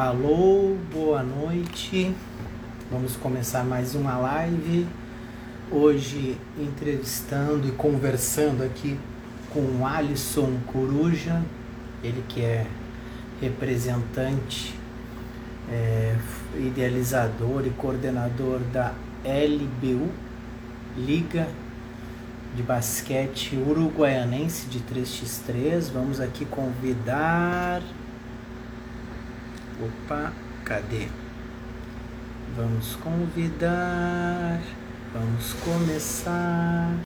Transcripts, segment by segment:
Alô, boa noite. Vamos começar mais uma live. Hoje entrevistando e conversando aqui com o Alisson Coruja, ele que é representante, é, idealizador e coordenador da LBU, Liga de Basquete Uruguaianense de 3x3. Vamos aqui convidar Opa, cadê? Vamos convidar. Vamos começar.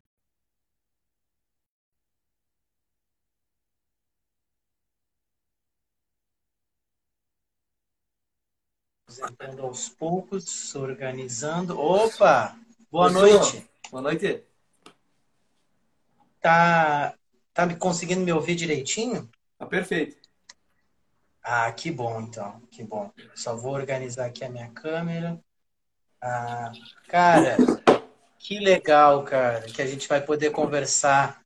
Entrando aos poucos, organizando. Opa! Boa Oi, noite. senhor. Boa noite. Tá, tá me conseguindo me ouvir direitinho? Tá perfeito. Ah, que bom então, que bom. Só vou organizar aqui a minha câmera. Ah, cara, que legal, cara, que a gente vai poder conversar.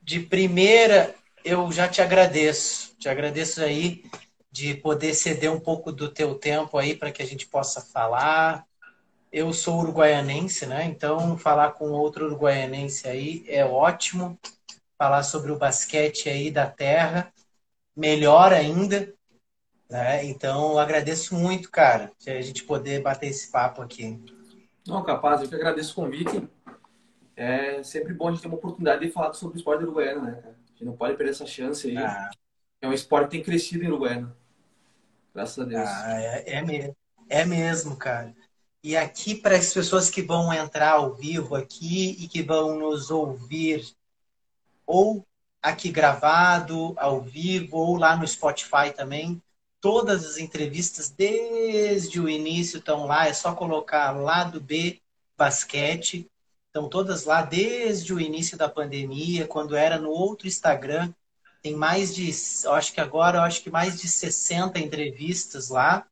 De primeira, eu já te agradeço. Te agradeço aí de poder ceder um pouco do teu tempo aí para que a gente possa falar. Eu sou uruguaianense, né? Então, falar com outro uruguaianense aí é ótimo. Falar sobre o basquete aí da terra melhor ainda. Né? Então, eu agradeço muito, cara, de a gente poder bater esse papo aqui. Não, capaz, eu que agradeço o convite. É sempre bom a gente ter uma oportunidade de falar sobre o esporte uruguaiano, né, cara? A gente não pode perder essa chance aí. Ah, É um esporte que tem crescido em Uruguaiana. Graças a Deus. ah, é, é mesmo, é mesmo, cara. E aqui, para as pessoas que vão entrar ao vivo aqui e que vão nos ouvir, ou aqui gravado, ao vivo, ou lá no Spotify também, todas as entrevistas desde o início estão lá, é só colocar lado B basquete. Estão todas lá desde o início da pandemia, quando era no outro Instagram. Tem mais de, acho que agora, acho que mais de 60 entrevistas lá,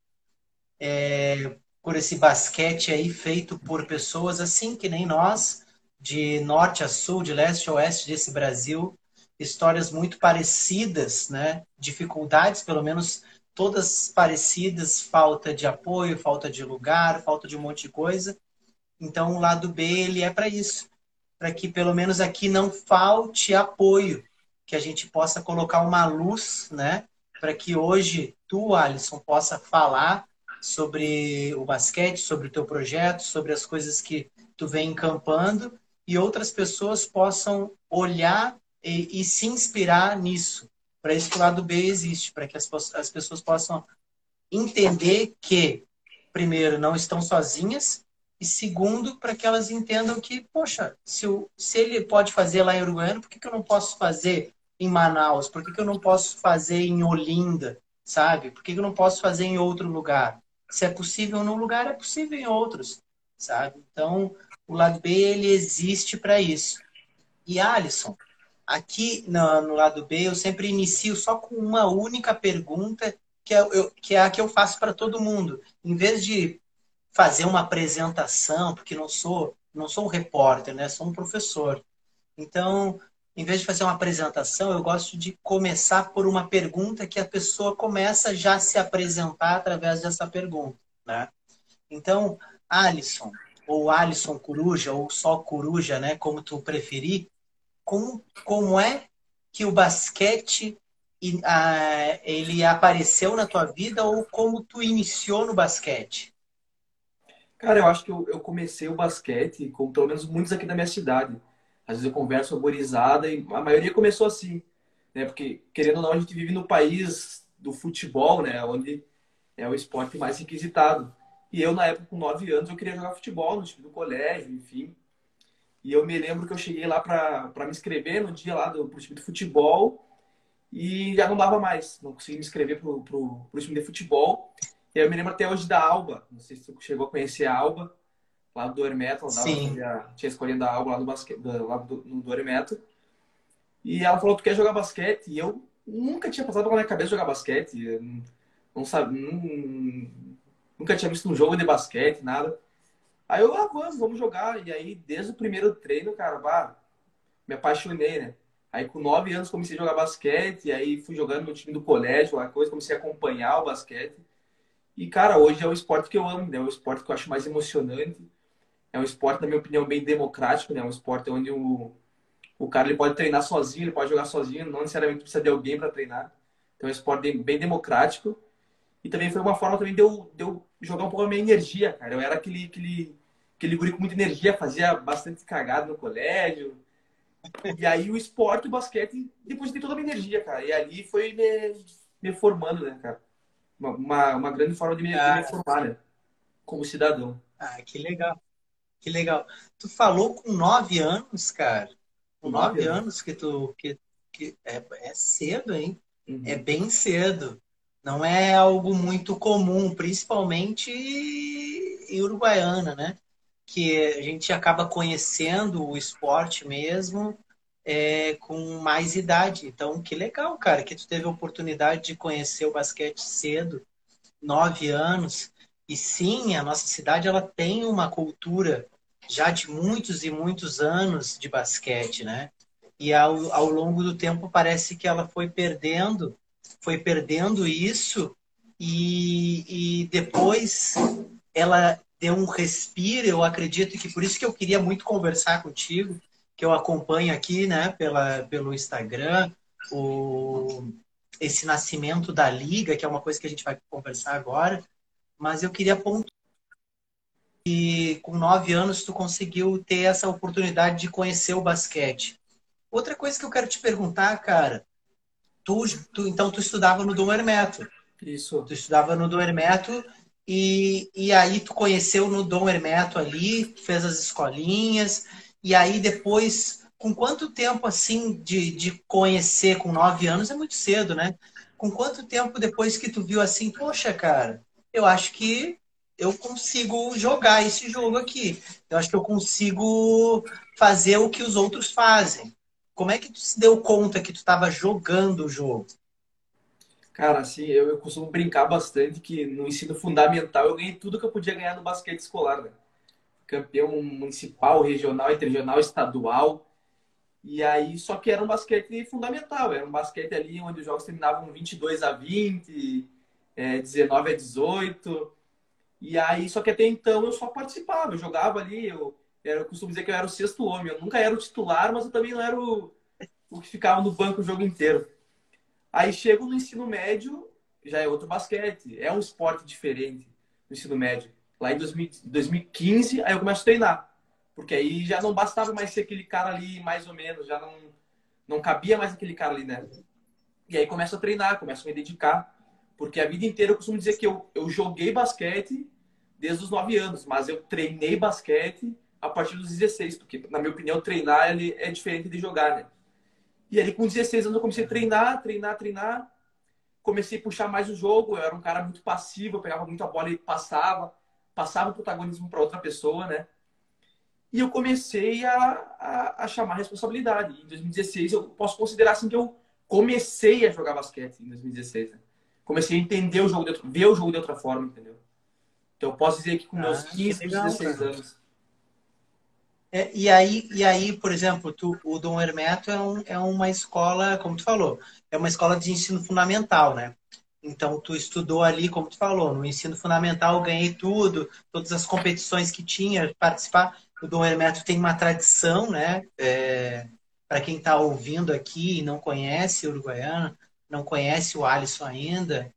é, por esse basquete aí feito por pessoas assim que nem nós, de norte a sul, de leste a oeste desse Brasil, histórias muito parecidas, né? Dificuldades, pelo menos todas parecidas, falta de apoio, falta de lugar, falta de um monte de coisa. Então, o lado B ele é para isso, para que pelo menos aqui não falte apoio, que a gente possa colocar uma luz, né? Para que hoje tu, Alisson, possa falar sobre o basquete, sobre o teu projeto, sobre as coisas que tu vem encampando e outras pessoas possam olhar e, e se inspirar nisso. Para isso que o lado B existe, para que as, as pessoas possam entender que, primeiro, não estão sozinhas, e segundo, para que elas entendam que, poxa, se, se ele pode fazer lá em Uruguaiana, por que, que eu não posso fazer em Manaus? Por que, que eu não posso fazer em Olinda? Sabe? Por que, que eu não posso fazer em outro lugar? Se é possível num lugar, é possível em outros, sabe? Então, o lado B, ele existe para isso. E Alisson, aqui no, no lado B, eu sempre inicio só com uma única pergunta, que é, eu- que é a que eu faço para todo mundo. Em vez de fazer uma apresentação, porque não sou, não sou um repórter, né? Sou um professor. Então, em vez de fazer uma apresentação, eu gosto de começar por uma pergunta que a pessoa começa já a se apresentar através dessa pergunta, né? Então, Alisson, ou Alisson Coruja, ou só Coruja, né? Como tu preferir, como, como é que o basquete ah, ele apareceu na tua vida ou como tu iniciou no basquete? Cara, eu acho que eu, eu comecei o basquete com pelo menos muitos aqui da minha cidade. Às vezes eu converso com e a maioria começou assim, né? Porque, querendo ou não, a gente vive no país do futebol, né? Onde é o esporte mais requisitado. E eu, na época, com 9 anos, eu queria jogar futebol no time do colégio, enfim. E eu me lembro que eu cheguei lá para me inscrever no dia lá do pro time de futebol e já não dava mais. Não consegui me inscrever pro, pro, pro time de futebol. E aí eu me lembro até hoje da Alba. Não sei se tu chegou a conhecer a Alba, lá do Hermeto. Fazia- tinha escolhido a Alba lá, no basquete, lá do, no do Hermeto. E ela falou, tu quer jogar basquete? E eu nunca tinha passado pela minha cabeça jogar basquete. Não, não sabia, não- nunca tinha visto um jogo de basquete, nada. Aí eu, ah, vamos, jogar. E aí, desde o primeiro treino, cara, bah, me apaixonei, né? Aí com nove anos comecei a jogar basquete, aí fui jogando no time do colégio, lá coisa, comecei a acompanhar o basquete. E, cara, hoje é o esporte que eu amo, né? É o esporte que eu acho mais emocionante. É um esporte, na minha opinião, bem democrático, né? É um esporte onde o, o cara ele pode treinar sozinho, ele pode jogar sozinho, não necessariamente precisa de alguém para treinar. Então é um esporte bem democrático. E também foi uma forma também de eu, de eu jogar um pouco a minha energia, cara. Eu era aquele, aquele, aquele guri com muita energia, fazia bastante cagada no colégio. E aí o esporte, o basquete, depositei toda a minha energia, cara. E ali foi me, me formando, né, cara? Uma, uma, grande forma de me, ah, de me formar, né? Como cidadão. Ah, que legal. Que legal. Tu falou com nove anos, cara. Com nove, nove anos. anos que tu. Que, que é, é cedo, hein? Uhum. É bem cedo. Não é algo muito comum, principalmente em Uruguaiana, né? Que a gente acaba conhecendo o esporte mesmo é, com mais idade. Então, que legal, cara, que tu teve a oportunidade de conhecer o basquete cedo, nove anos. E sim, a nossa cidade ela tem uma cultura já de muitos e muitos anos de basquete, né? E ao, ao longo do tempo parece que ela foi perdendo, foi perdendo isso e, e depois ela deu um respiro. Eu acredito que por isso que eu queria muito conversar contigo, que eu acompanho aqui, né, pela, pelo Instagram, o, esse nascimento da liga, que é uma coisa que a gente vai conversar agora mas eu queria pontuar que com nove anos tu conseguiu ter essa oportunidade de conhecer o basquete. Outra coisa que eu quero te perguntar, cara, tu, tu então tu estudava no Dom Hermeto. Isso. Tu estudava no Dom Hermeto e, e aí tu conheceu no Dom Hermeto ali, fez as escolinhas e aí depois, com quanto tempo assim de, de conhecer com nove anos é muito cedo, né? Com quanto tempo depois que tu viu assim, poxa, cara, eu acho que eu consigo jogar esse jogo aqui. Eu acho que eu consigo fazer o que os outros fazem. Como é que tu se deu conta que tu estava jogando o jogo? Cara, assim, eu, eu, costumo brincar bastante que no ensino fundamental eu ganhei tudo que eu podia ganhar no basquete escolar, né? Campeão municipal, regional, interregional, estadual. E aí, só que era um basquete fundamental, era um basquete ali onde os jogos terminavam 22 a 20, é, 19 a 18. E aí, só que até então eu só participava, eu jogava ali, eu, eu costumo dizer que eu era o sexto homem. Eu nunca era o titular, mas eu também não era o, o que ficava no banco o jogo inteiro. Aí chego no ensino médio, já é outro basquete, é um esporte diferente no ensino médio. Lá em 2000, 2015, aí eu começo a treinar. Porque aí já não bastava mais ser aquele cara ali, mais ou menos, já não, não cabia mais aquele cara ali, né? E aí começo a treinar, começo a me dedicar. Porque a vida inteira eu costumo dizer que eu, eu joguei basquete desde os 9 anos, mas eu treinei basquete a partir dos 16, porque, na minha opinião, treinar ele é diferente de jogar, né? E ali com 16 anos eu comecei a treinar, treinar, treinar. Comecei a puxar mais o jogo, eu era um cara muito passivo, eu pegava muito a bola e passava, passava o protagonismo para outra pessoa, né? E eu comecei a, a, a chamar a responsabilidade. Em 2016 eu posso considerar assim que eu comecei a jogar basquete em 2016, né? comecei a entender o jogo, de, ver o jogo de outra forma, entendeu? Então eu posso dizer que com meus ah, 15, legal, 16 cara. anos. É, e, aí, e aí, por exemplo, tu, o Dom Hermeto é, um, é uma escola, como tu falou, é uma escola de ensino fundamental, né? Então, tu estudou ali, como tu falou, no ensino fundamental, ganhei tudo, todas as competições que tinha, participar. O Dom Hermeto tem uma tradição, né? É, Para quem está ouvindo aqui e não conhece Uruguaiana, não conhece o Alisson ainda,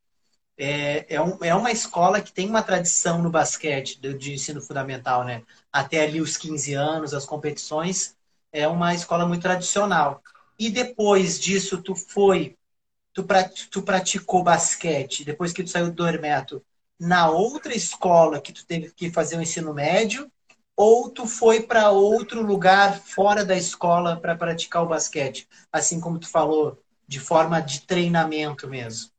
é, é, um, é uma escola que tem uma tradição no basquete de, de, ensino fundamental, né? Até ali os 15 anos, as competições, é uma escola muito tradicional. E depois disso, tu foi, tu, tu praticou basquete, depois que tu saiu do Hermeto, na outra escola que tu teve que fazer o ensino médio, ou tu foi para outro lugar fora da escola para praticar o basquete? Assim como tu falou, de forma de treinamento mesmo?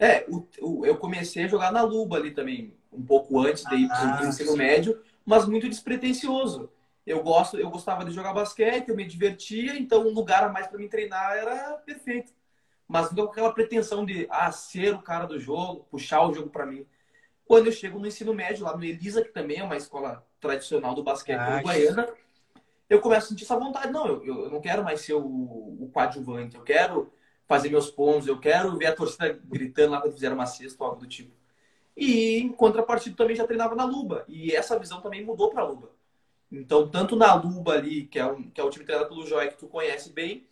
É, o, o, eu comecei a jogar na Luba ali também, um pouco antes de ir para o ah, ensino médio, mas muito despretensioso. Eu gosto, eu gostava de jogar basquete, eu me divertia, então um lugar a mais para me treinar era perfeito. Mas não com aquela pretensão de ah, ser o cara do jogo, puxar o jogo para mim. Quando eu chego no ensino médio, lá no Elisa, que também é uma escola tradicional do basquete ah, uruguaiana, eu começo a sentir essa vontade. Não, eu, eu não quero mais ser o, o coadjuvante, eu quero fazer meus pontos, eu quero ver a torcida gritando lá quando fizeram uma cesta ou algo do tipo. E em contrapartida também já treinava na Luba. E essa visão também mudou para a Luba. Então, tanto na Luba ali, que é, um, que é o time treinado pelo Joé, que tu conhece bem,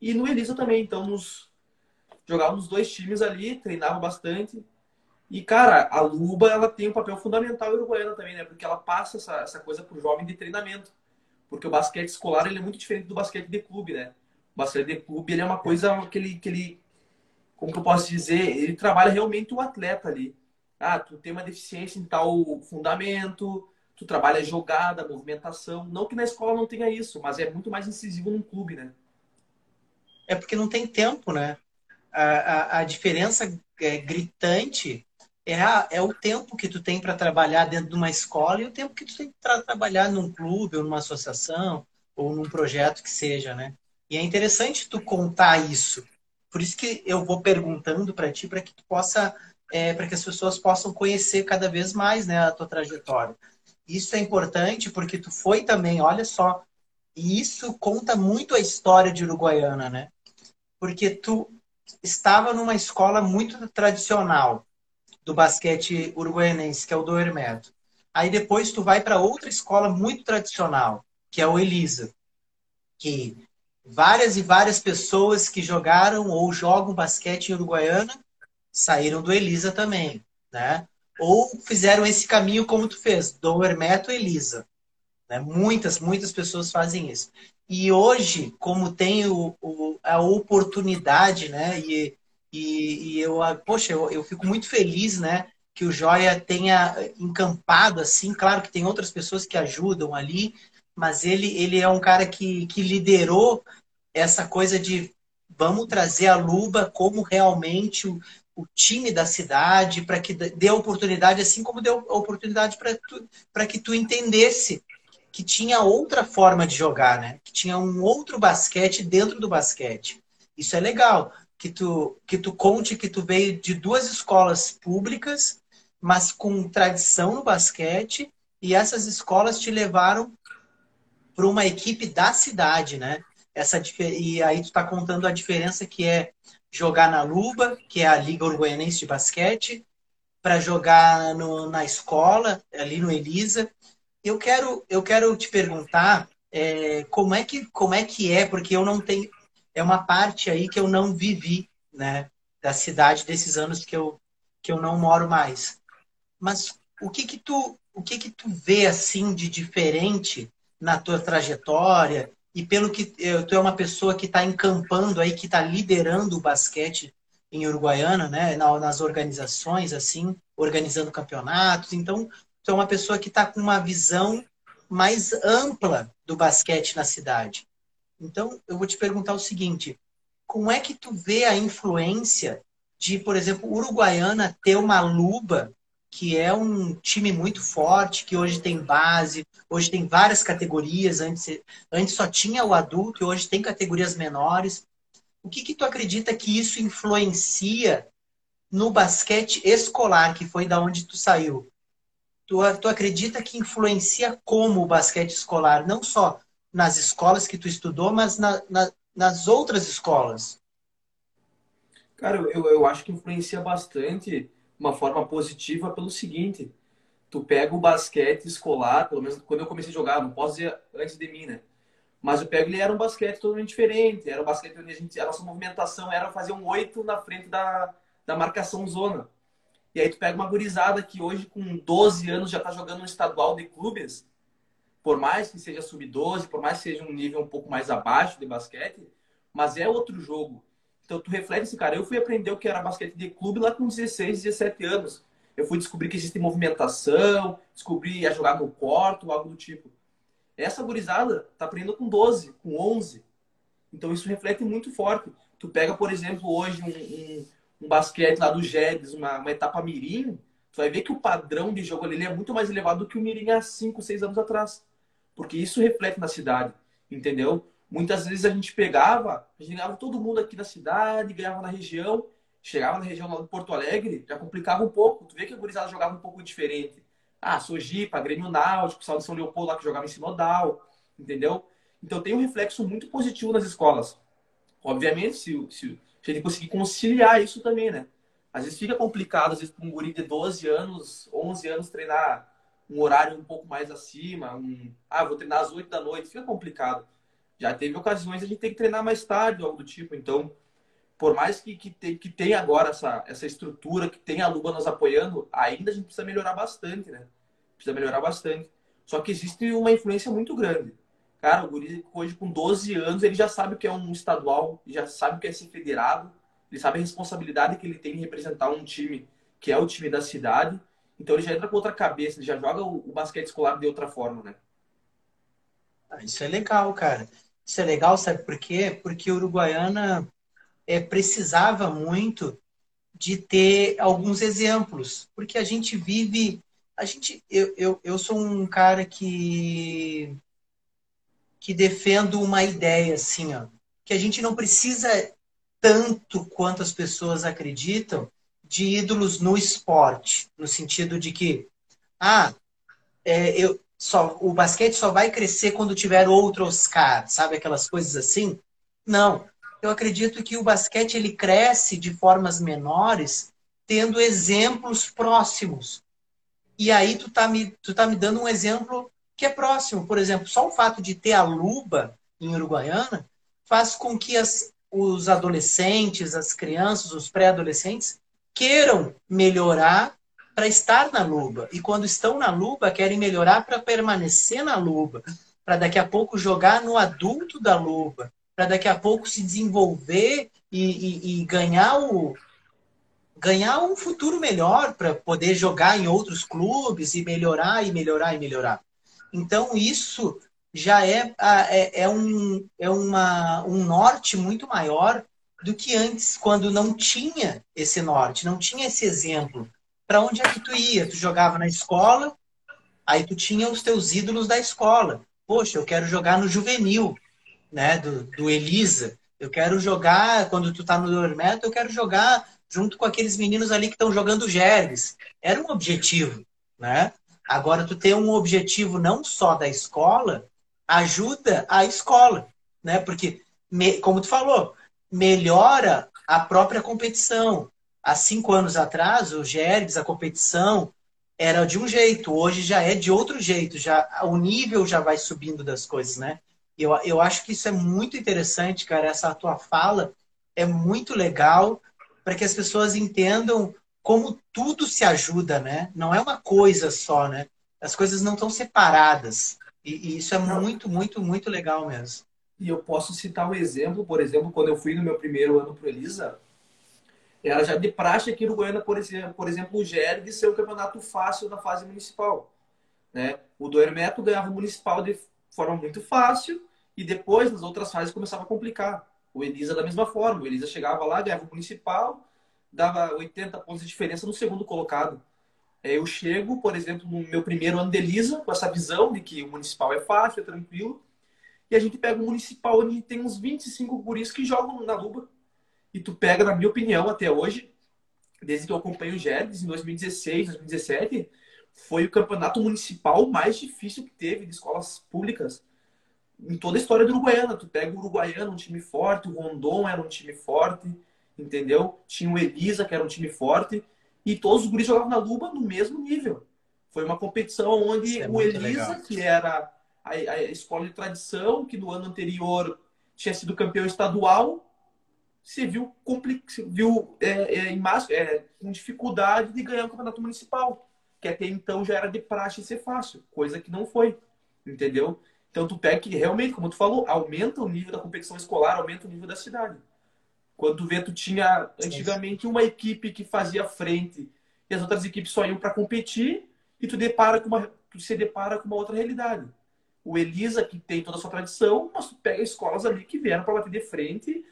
e no Elisa também. Então, nos, jogava nos dois times ali, treinava bastante. E, cara, a Luba, ela tem um papel fundamental uruguaiana também, né? Porque ela passa essa, essa coisa pro jovem de treinamento. Porque o basquete escolar, ele é muito diferente do basquete de clube, né? O de clube, ele é uma coisa que ele, que ele como que eu posso dizer, ele trabalha realmente o atleta ali. Ah, tu tem uma deficiência em tal fundamento, tu trabalha jogada, movimentação. Não que na escola não tenha isso, mas é muito mais incisivo num clube, né? É porque não tem tempo, né? A, a, a diferença é gritante é, a, é o tempo que tu tem para trabalhar dentro de uma escola e o tempo que tu tem para trabalhar num clube ou numa associação ou num projeto que seja, né? E é interessante tu contar isso. Por isso que eu vou perguntando para ti para que tu possa é, para que as pessoas possam conhecer cada vez mais né, a tua trajetória. Isso é importante porque tu foi também, olha só, e isso conta muito a história de Uruguaiana, né? Porque tu estava numa escola muito tradicional do basquete uruguaianense, que é o do Hermeto. Aí depois tu vai para outra escola muito tradicional, que é o Elisa, que várias e várias pessoas que jogaram ou jogam basquete em Uruguaiana saíram do Elisa também, né? Ou fizeram esse caminho como tu fez, do Hermeto Elisa. Né? Muitas, muitas pessoas fazem isso. E hoje, como tem o, o, a oportunidade, né? E, e, e eu, poxa, eu, eu fico muito feliz, né? Que o Joia tenha encampado assim. Claro que tem outras pessoas que ajudam ali, mas ele, ele é um cara que, que liderou essa coisa de vamos trazer a Luba como realmente o, o time da cidade, para que dê oportunidade, assim como deu oportunidade para que tu entendesse que tinha outra forma de jogar, né? Que tinha um outro basquete dentro do basquete. Isso é legal. Que tu, que tu conte que tu veio de duas escolas públicas, mas com tradição no basquete, e essas escolas te levaram para uma equipe da cidade, né? Essa, e aí tu está contando a diferença que é jogar na Luba, que é a Liga Uruguaianense de Basquete, para jogar no, na escola, ali no Elisa. Eu quero, eu quero te perguntar é, como, é que, como é que é, porque eu não tenho. É uma parte aí que eu não vivi, né? Da cidade desses anos que eu, que eu não moro mais. Mas o que que tu, o que que tu vê assim de diferente na tua trajetória e pelo que eu, tu é uma pessoa que está encampando aí, que está liderando o basquete em Uruguaiana, né, nas organizações, assim, organizando campeonatos. Então, tu é uma pessoa que está com uma visão mais ampla do basquete na cidade. Então, eu vou te perguntar o seguinte: como é que tu vê a influência de, por exemplo, Uruguaiana ter uma luba que é um time muito forte, que hoje tem base, hoje tem várias categorias, antes, antes só tinha o adulto e hoje tem categorias menores. O que, que tu acredita que isso influencia no basquete escolar, que foi da onde tu saiu? Tu, tu acredita que influencia como o basquete escolar, não só nas escolas que tu estudou, mas na, na, nas outras escolas? Cara, eu, eu acho que influencia bastante uma forma positiva pelo seguinte: tu pega o basquete escolar, pelo menos quando eu comecei a jogar, não posso dizer antes de mim, né? Mas eu pego ele era um basquete totalmente diferente. Era um basquete onde a, gente, a nossa movimentação era fazer um oito na frente da, da marcação zona. E aí tu pega uma gurizada que hoje com 12 anos já tá jogando no estadual de clubes, por mais que seja sub-12, por mais que seja um nível um pouco mais abaixo de basquete, mas é outro jogo. Então tu reflete assim, cara, eu fui aprender o que era basquete de clube lá com 16, 17 anos. Eu fui descobrir que existe movimentação, descobri a jogar no quarto, algo do tipo. Essa gurizada tá aprendendo com 12, com 11. Então isso reflete muito forte. Tu pega, por exemplo, hoje um, um, um basquete lá do Jedes, uma, uma, etapa mirim, tu vai ver que o padrão de jogo ali é muito mais elevado do que o mirim há 5, 6 anos atrás. Porque isso reflete na cidade, entendeu? Muitas vezes a gente pegava, a gente ganhava todo mundo aqui na cidade, ganhava na região, chegava na região lá do Porto Alegre, já complicava um pouco. Tu vê que a gurizada jogava um pouco diferente. Ah, Sojipa, Grêmio Náutico, Sal de São Leopoldo lá que jogava em Sinodal, entendeu? Então tem um reflexo muito positivo nas escolas. Obviamente, se, se, se a gente conseguir conciliar isso também, né? Às vezes fica complicado, às vezes, para um guri de 12 anos, 11 anos, treinar um horário um pouco mais acima, um, ah, vou treinar às 8 da noite, fica complicado. Já teve ocasiões a gente tem que treinar mais tarde, algo do tipo. Então, por mais que, que, te, que tenha agora essa, essa estrutura, que tenha a Luba nos apoiando, ainda a gente precisa melhorar bastante, né? Precisa melhorar bastante. Só que existe uma influência muito grande. Cara, o guri hoje com 12 anos, ele já sabe o que é um estadual, já sabe o que é ser federado, ele sabe a responsabilidade que ele tem em representar um time que é o time da cidade. Então ele já entra com outra cabeça, ele já joga o, o basquete escolar de outra forma, né? Ah, isso é legal, cara. Isso é legal, sabe por quê? Porque a Uruguaiana é, precisava muito de ter alguns exemplos, porque a gente vive, a gente, eu, eu, eu sou um cara que que defendo uma ideia assim, ó, que a gente não precisa tanto quanto as pessoas acreditam de ídolos no esporte, no sentido de que ah, é, eu só o basquete só vai crescer quando tiver outro Oscar, sabe aquelas coisas assim? Não, eu acredito que o basquete ele cresce de formas menores, tendo exemplos próximos. E aí tu tá me, tu tá me dando um exemplo que é próximo. Por exemplo, só o fato de ter a Luba em Uruguaiana faz com que as, os adolescentes, as crianças, os pré-adolescentes queiram melhorar para estar na Luba. E quando estão na Luba, querem melhorar para permanecer na Luba. Para daqui a pouco jogar no adulto da Luba para daqui a pouco se desenvolver e, e, e ganhar o ganhar um futuro melhor para poder jogar em outros clubes e melhorar e melhorar e melhorar. Então isso já é, é, é, um, é uma, um norte muito maior do que antes, quando não tinha esse norte, não tinha esse exemplo. Para onde é que tu ia? Tu jogava na escola, aí tu tinha os teus ídolos da escola. Poxa, eu quero jogar no juvenil né, do, do Elisa. Eu quero jogar, quando tu tá no Dormeto, eu quero jogar junto com aqueles meninos ali que estão jogando Gerves. Era um objetivo, né? Agora, tu ter um objetivo não só da escola, ajuda a escola, né? Porque, como tu falou, melhora a própria competição. Há cinco anos atrás, o Gerves, a competição, era de um jeito, hoje já é de outro jeito, já o nível já vai subindo das coisas, né? Eu, eu acho que isso é muito interessante, cara. Essa tua fala é muito legal para que as pessoas entendam como tudo se ajuda, né? Não é uma coisa só, né? As coisas não estão separadas. E, e isso é muito, muito, muito legal mesmo. E eu posso citar um exemplo, por exemplo, quando eu fui no meu primeiro ano para Elisa, era já de praxe aqui no Goiânia, por exemplo, por exemplo o GERG ser um campeonato fácil na fase municipal. Né? O do Hermeto ganhava o municipal de forma muito fácil e depois, nas outras fases, começava a complicar. O Elisa da mesma forma. O Elisa chegava lá, ganhava o municipal, dava 80 pontos de diferença no segundo colocado. É, eu chego, por exemplo, no meu primeiro ano de Elisa, com essa visão de que o municipal é fácil, é tranquilo, e a gente pega o municipal onde tem uns 25 guris que jogam na Luba. E tu pega, na minha opinião, até hoje, desde que eu acompanho o Gerdes, em 2016, 2017, foi o campeonato municipal mais difícil que teve de escolas públicas em toda a história do Uruguaiana. Tu pega o Uruguaiana, um time forte, o Rondon era um time forte, entendeu? Tinha o Elisa, que era um time forte, e todos os guris jogavam na Luba no mesmo nível. Foi uma competição onde é o Elisa, legal. que era a, a, escola de tradição, que no ano anterior tinha sido campeão estadual, se viu, se viu é, é, é, com dificuldade de ganhar o campeonato municipal, que até então já era de praxe ser fácil, coisa que não foi, entendeu? Então tu pega que realmente, como tu falou, aumenta o nível da competição escolar, aumenta o nível da cidade. Quando tu vê, tu tinha antigamente uma equipe que fazia frente e as outras equipes só iam para competir e tu depara com uma, tu se depara com uma outra realidade. O Elisa, que tem toda a sua tradição, mas tu pega escolas ali que vieram para bater de frente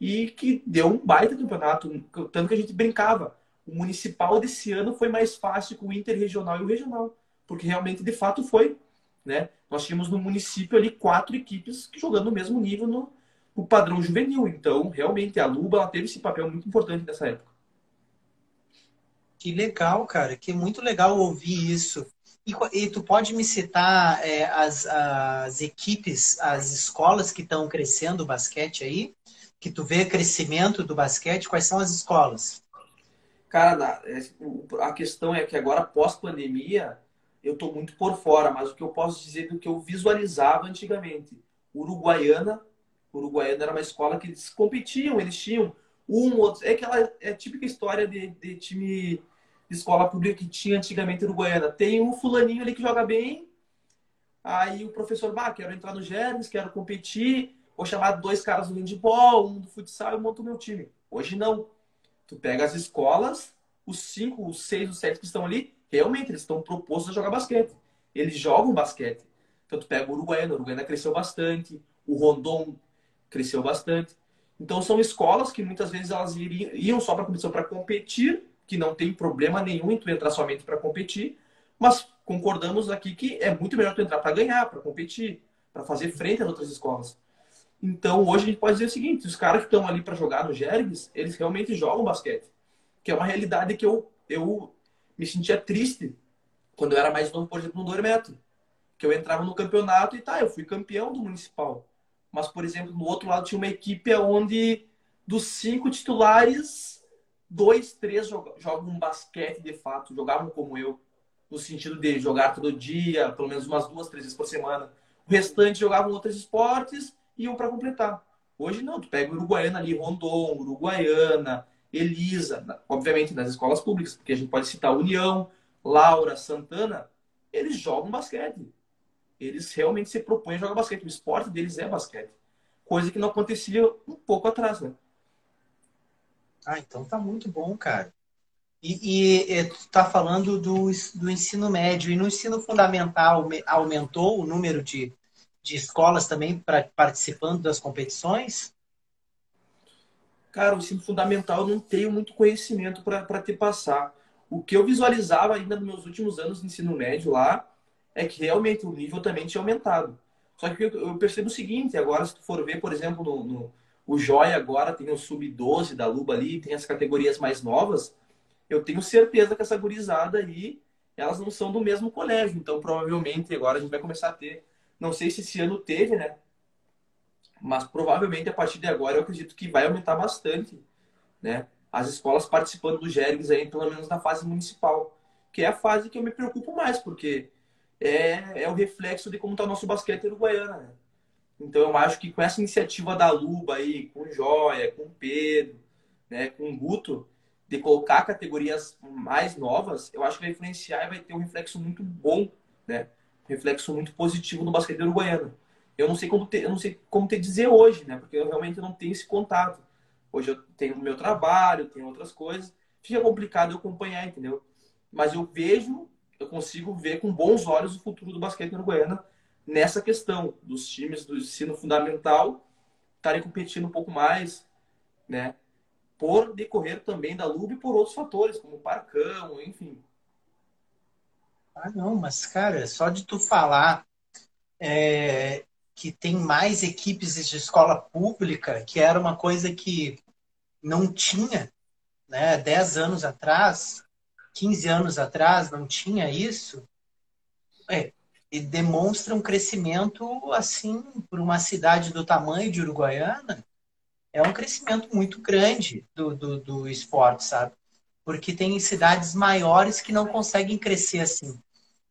e que deu um baita campeonato, tanto que a gente brincava. O municipal desse ano foi mais fácil que o interregional e o regional, porque realmente, de fato, foi. Né? Nós tínhamos no município ali quatro equipes jogando no mesmo nível no, no padrão juvenil. Então, realmente, a Luba teve esse papel muito importante nessa época. Que legal, cara. Que muito legal ouvir isso. E, e tu pode me citar é, as, as equipes, as escolas que estão crescendo o basquete aí? Que tu vê crescimento do basquete? Quais são as escolas? Cara, é, a questão é que agora, pós-pandemia, eu estou muito por fora, mas o que eu posso dizer do que eu visualizava antigamente. Uruguaiana, Uruguaiana era uma escola que eles competiam, eles tinham um outro. É aquela é típica história de, de time de escola pública que tinha antigamente Uruguaiana. Tem um fulaninho ali que joga bem, aí o professor, bah, quero entrar no Germes, quero competir, vou chamar dois caras do handball, um do futsal e monto meu time. Hoje não. Tu pega as escolas, os cinco, os seis, os sete que estão ali, realmente eles estão propostos a jogar basquete. Eles jogam basquete. Então tu pega o Uruguaiana, o Uruguaiana cresceu bastante, o Rondon cresceu bastante. Então são escolas que muitas vezes elas iriam, iam só para a competição para competir, que não tem problema nenhum em tu entrar somente para competir, mas concordamos aqui que é muito melhor tu entrar para ganhar, para competir, para fazer frente às outras escolas. Então hoje a gente pode dizer o seguinte: os caras que estão ali para jogar no Jergues, eles realmente jogam basquete, que é uma realidade que eu, eu me sentia triste quando eu era mais novo, por exemplo, no Dormeto. Que eu entrava no campeonato e tá, eu fui campeão do municipal. Mas, por exemplo, no outro lado tinha uma equipe onde dos cinco titulares, dois, três jogam um basquete de fato, jogavam como eu, no sentido de jogar todo dia, pelo menos umas duas, três vezes por semana. O restante jogavam outros esportes e iam para completar. Hoje não, tu pega Uruguaiana ali, Rondon, Uruguaiana, Elisa, obviamente nas escolas públicas, porque a gente pode citar União, Laura, Santana, eles jogam basquete eles realmente se propõem a jogar basquete. O esporte deles é basquete. Coisa que não acontecia um pouco atrás, né? Ah, então tá muito bom, cara. E, e, tu tá falando do, do ensino médio. E no ensino fundamental aumentou o número de, de escolas também pra, participando das competições? Cara, o ensino fundamental eu não tenho muito conhecimento para te passar. O que eu visualizava ainda nos meus últimos anos de ensino médio lá é que realmente o nível também tinha aumentado. Só que eu percebo o seguinte, agora se tu for ver, por exemplo, no, no o Joia agora tem o Sub-12 da Luba ali, tem as categorias mais novas, eu tenho certeza que essa gurizada aí, elas não são do mesmo colégio, então provavelmente agora a gente vai começar a ter, não sei se esse ano teve, né? Mas provavelmente a partir de agora eu acredito que vai aumentar bastante, né? As escolas participando do Jergs aí, pelo menos na fase municipal, que é a fase que eu me preocupo mais, porque é, é o reflexo de como está o nosso basquete uruguaiana. Né? Então eu acho que com essa iniciativa da Luba aí, com Joia, com Pedro, né, com Guto, de colocar categorias mais novas, eu acho que vai influenciar e vai ter um reflexo muito bom, né? Reflexo muito positivo no basquete uruguaiano. Eu não sei como te, eu não sei como te dizer hoje, né? Porque eu realmente não tenho esse contato. Hoje eu tenho meu trabalho, tenho outras coisas. Fica complicado eu acompanhar, entendeu? Mas eu vejo eu consigo ver com bons olhos o futuro do basquete uruguaiana nessa questão dos times do ensino fundamental estarem competindo um pouco mais, né? Por decorrer também da LUB e por outros fatores, como o Parcão, enfim. Ah, não, mas, cara, só de tu falar é, que tem mais equipes de escola pública, que era uma coisa que não tinha, né, dez anos atrás, 15 anos atrás não tinha isso, é, e demonstra um crescimento assim para uma cidade do tamanho de Uruguaiana é um crescimento muito grande do, do, do esporte, sabe? Porque tem cidades maiores que não conseguem crescer assim.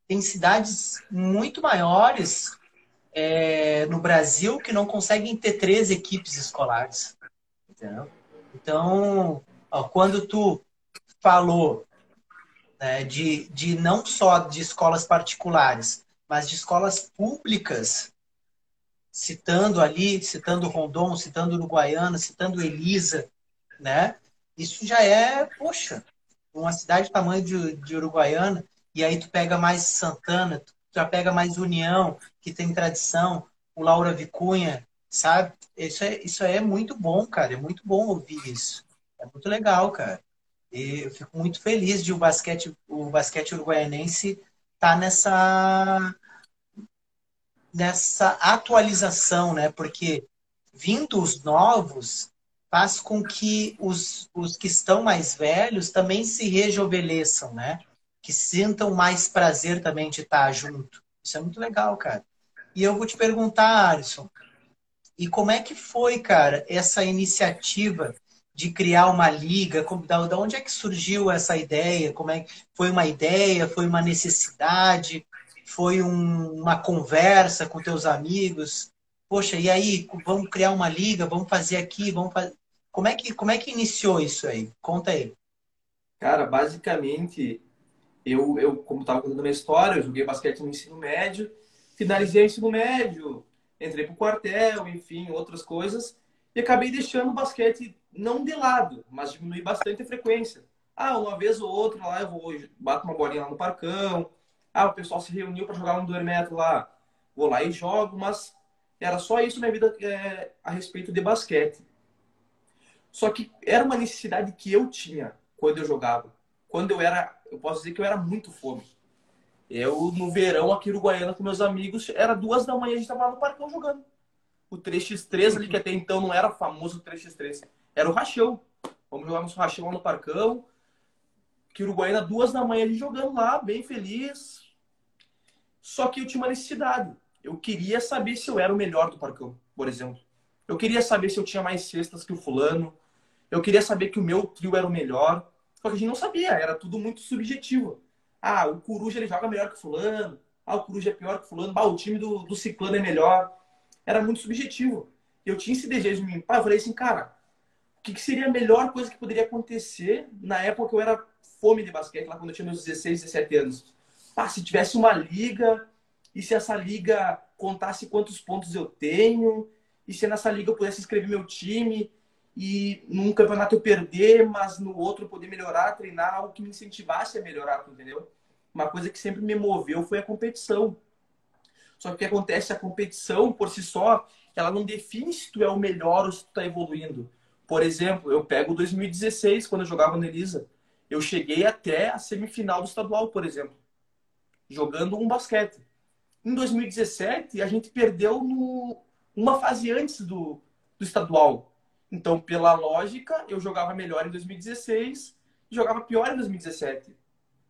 Tem cidades muito maiores é, no Brasil que não conseguem ter três equipes escolares. Entendeu? Então, ó, quando tu falou né, de, de não só de escolas particulares, mas de escolas públicas, citando ali, citando Rondon, citando Uruguaiana, citando Elisa, né? Isso já é, poxa, uma cidade do tamanho de, de Uruguaiana, e aí tu pega mais Santana, tu já pega mais União, que tem tradição, o Laura Vicunha, sabe? Isso é, isso é muito bom, cara, é muito bom ouvir isso. É muito legal, cara. E eu fico muito feliz de o basquete, o basquete uruguaianense estar tá nessa nessa atualização, né? Porque vindo os novos faz com que os, os que estão mais velhos também se rejuvenesçam, né? Que sintam mais prazer também de estar junto. Isso é muito legal, cara. E eu vou te perguntar, Alisson, e como é que foi, cara, essa iniciativa de criar uma liga? Da onde é que surgiu essa ideia? Como é foi uma ideia? Foi uma necessidade? Foi um, uma conversa com teus amigos? Poxa, e aí, vamos criar uma liga? Vamos fazer aqui? Vamos fazer... Como é que como é que iniciou isso aí? Conta aí. Cara, basicamente, eu, eu como estava contando a minha história, eu joguei basquete no ensino médio, finalizei o ensino médio, entrei para o quartel, enfim, outras coisas, e acabei deixando o basquete não de lado, mas diminui bastante a frequência. Ah, uma vez ou outra lá eu vou bato uma bolinha lá no parcão. Ah, o pessoal se reuniu para jogar um 2 metros lá. Vou lá e jogo, mas era só isso minha vida é, a respeito de basquete. Só que era uma necessidade que eu tinha quando eu jogava. Quando eu era, eu posso dizer que eu era muito fome. Eu, no verão, aqui no Uruguaiana, com meus amigos, era duas da manhã, a gente tava lá no parcão jogando. O 3x3 ali, que até então não era famoso 3x3, era o rachão. Vamos jogar nosso rachão lá no parcão. Que Uruguaiana, duas da manhã ali jogando lá, bem feliz. Só que eu tinha uma necessidade. Eu queria saber se eu era o melhor do parcão, por exemplo. Eu queria saber se eu tinha mais cestas que o fulano. Eu queria saber que o meu trio era o melhor. Só que a gente não sabia, era tudo muito subjetivo. Ah, o Coruja ele joga melhor que fulano. Ah, o Coruja é pior que fulano. Ah, o time do, do Ciclano é melhor. Era muito subjetivo. Eu tinha esse desejo de mim. Pá, eu falei assim, cara, o que, que, seria a melhor coisa que poderia acontecer na época que eu era fome de basquete, lá quando eu tinha meus 16, 17 anos? Pá, se tivesse uma liga, e se essa liga contasse quantos pontos eu tenho, e se nessa liga eu pudesse escrever meu time, e num campeonato eu perder, mas no outro poder melhorar, treinar, algo que me incentivasse a melhorar, entendeu? uma coisa que sempre me moveu foi a competição. Só que o que acontece, a competição por si só, ela não define se tu é o melhor ou se tu está evoluindo. Por exemplo, eu pego 2016, quando eu jogava no Elisa. Eu cheguei até a semifinal do estadual, por exemplo, jogando um basquete. Em 2017, a gente perdeu no, uma fase antes do, do estadual. Então, pela lógica, eu jogava melhor em 2016 e jogava pior em 2017.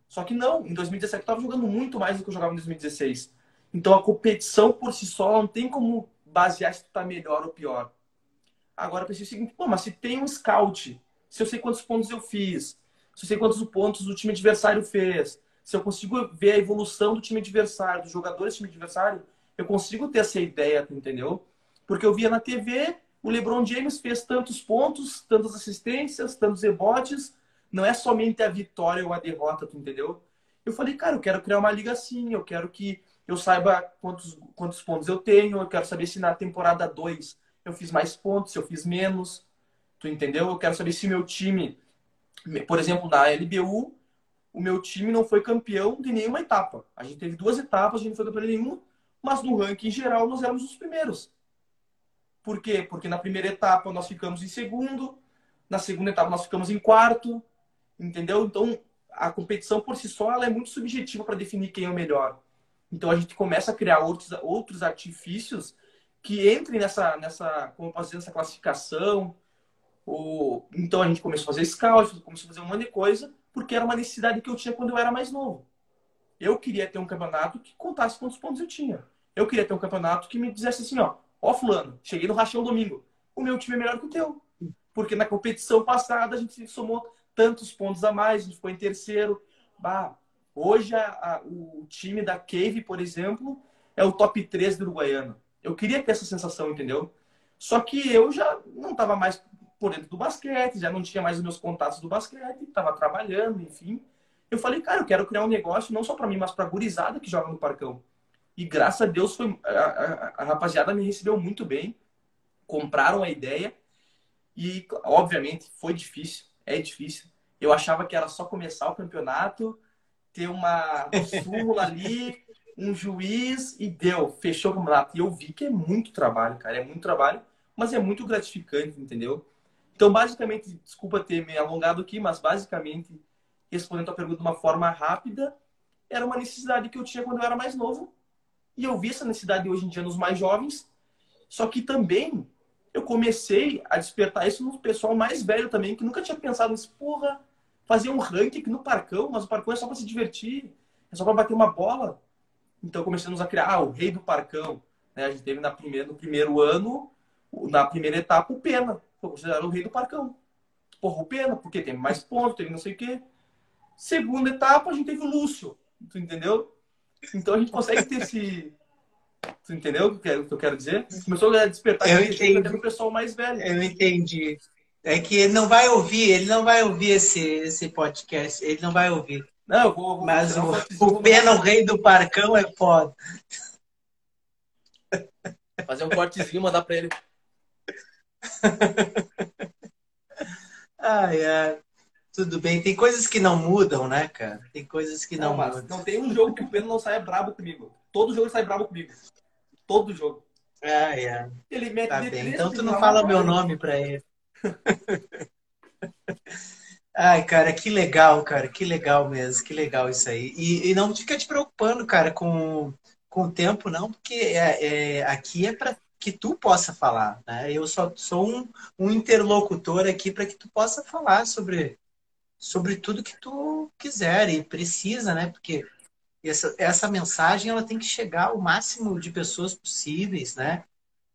Só que não, em 2017 eu estava jogando muito mais do que eu jogava em 2016. Então a competição por si só não tem como basear se tu tá melhor ou pior. Agora eu pensei o seguinte, pô, mas se tem um scout, se eu sei quantos pontos eu fiz, se eu sei quantos pontos o time adversário fez, se eu consigo ver a evolução do time adversário, dos jogadores do time adversário, eu consigo ter essa ideia, entendeu? Porque eu via na TV, o LeBron James fez tantos pontos, tantas assistências, tantos rebotes, não é somente a vitória ou a derrota, tu entendeu? Eu falei, cara, eu quero criar uma liga assim, eu quero que eu saiba quantos, quantos pontos eu tenho, eu quero saber se na temporada 2 eu fiz mais pontos, se eu fiz menos, tu entendeu? Eu quero saber se meu time, por exemplo, na LBU, o meu time não foi campeão de nenhuma etapa. A gente teve duas etapas, a gente não foi campeão de nenhuma, mas no ranking geral nós éramos os primeiros. Por quê? Porque na primeira etapa nós ficamos em segundo, na segunda etapa nós ficamos em quarto, entendeu? Então, a competição por si só ela é muito subjetiva para definir quem é o melhor. Então, a gente começa a criar outros, outros artifícios que entrem nessa, nessa, como posso dizer, nessa classificação. Ou... Então, a gente começou a fazer scout, começou a fazer um monte de coisa, porque era uma necessidade que eu tinha quando eu era mais novo. Eu queria ter um campeonato que contasse quantos pontos eu tinha. Eu queria ter um campeonato que me dissesse assim, ó, ó fulano, cheguei no rachão domingo, o meu time é melhor que o teu. Porque na competição passada a gente somou tantos pontos a mais, a gente ficou em terceiro. Bah, hoje a, a, o time da Cave, por exemplo, é o top 3 do Uruguaiano. Eu queria ter essa sensação, entendeu? Só que eu já não estava mais por dentro do basquete, já não tinha mais os meus contatos do basquete, estava trabalhando, enfim. Eu falei, cara, eu quero criar um negócio não só para mim, mas para gurizada que joga no Parcão. E graças a Deus foi, a, a, a rapaziada me recebeu muito bem, compraram a ideia e, obviamente, foi difícil é difícil. Eu achava que era só começar o campeonato, ter uma súmula ali, um juiz e deu, fechou o campeonato. E eu vi que é muito trabalho, cara, é muito trabalho, mas é muito gratificante, entendeu? Então, basicamente, desculpa ter me alongado aqui, mas basicamente, respondendo a pergunta de uma forma rápida, era uma necessidade que eu tinha quando eu era mais novo. E eu vi essa necessidade hoje em dia nos mais jovens. Só que também eu comecei a despertar isso no pessoal mais velho também, que nunca tinha pensado nisso. Porra, fazer um ranking no Parcão, mas o Parcão é só para se divertir, é só para bater uma bola. Então começamos a criar ah, o rei do Parcão. Né? A gente teve na primeira, no primeiro ano, na primeira etapa, o Pena. Foi considerado o rei do Parcão. Porra, o Pena, porque tem mais pontos, tem não sei o quê. Segunda etapa, a gente teve o Lúcio. Tu entendeu? Então a gente consegue ter esse. Tu entendeu o que eu quero dizer? Começou a despertar eu entendi. até pessoal mais velho. Eu entendi. É que ele não vai ouvir, ele não vai ouvir esse, esse podcast, ele não vai ouvir. Não, eu vou, vou Mas o, o Pena, o rei do parcão, é foda. Fazer um cortezinho, mandar pra ele. ai, ai. Tudo bem. Tem coisas que não mudam, né, cara? Tem coisas que não, não mudam. Não tem um jogo que o Pena não saia brabo comigo. Todo jogo sai brabo comigo. Todo jogo. Ah, é. Ele mete tá bem. Então tu não fala meu nome pra ele. Ai, cara, que legal, cara, que legal mesmo, que legal isso aí. E, e não fica te preocupando, cara, com, com o tempo, não, porque é, é aqui é para que tu possa falar, né? Eu só sou um, um interlocutor aqui para que tu possa falar sobre, sobre tudo que tu quiser e precisa, né? Porque essa, essa mensagem ela tem que chegar ao máximo de pessoas possíveis, né?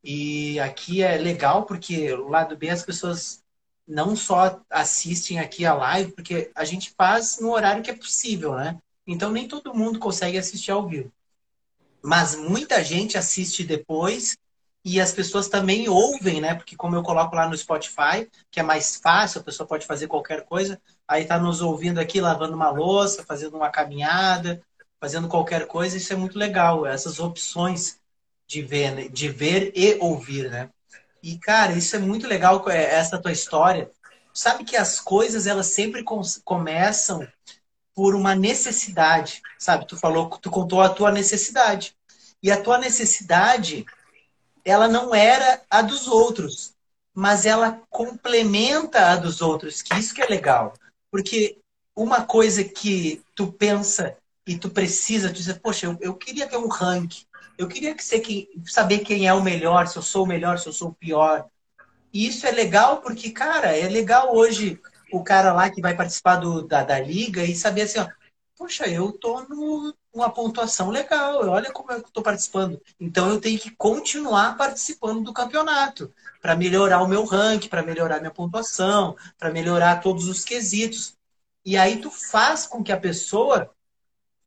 E aqui é legal porque o lado B as pessoas não só assistem aqui a live, porque a gente faz no horário que é possível, né? Então nem todo mundo consegue assistir ao vivo. Mas muita gente assiste depois e as pessoas também ouvem, né? Porque como eu coloco lá no Spotify, que é mais fácil, a pessoa pode fazer qualquer coisa, aí tá nos ouvindo aqui lavando uma louça, fazendo uma caminhada, fazendo qualquer coisa, isso é muito legal, essas opções de ver, né? de ver e ouvir, né? E cara, isso é muito legal é, essa tua história. Sabe que as coisas elas sempre começam por uma necessidade, sabe? Tu falou, tu contou a tua necessidade. E a tua necessidade, ela não era a dos outros, mas ela complementa a dos outros, que isso que é legal. Porque uma coisa que tu pensa e tu precisa, tu diz, poxa, eu, eu queria ter um ranking, eu queria que você saber quem é o melhor, se eu sou o melhor, se eu sou o pior. E isso é legal porque, cara, é legal hoje o cara lá que vai participar do, da, da liga e saber assim, ó, poxa, eu tô numa pontuação legal, olha como eu tô participando. Então eu tenho que continuar participando do campeonato para melhorar o meu ranking, para melhorar minha pontuação, para melhorar todos os quesitos. E aí tu faz com que a pessoa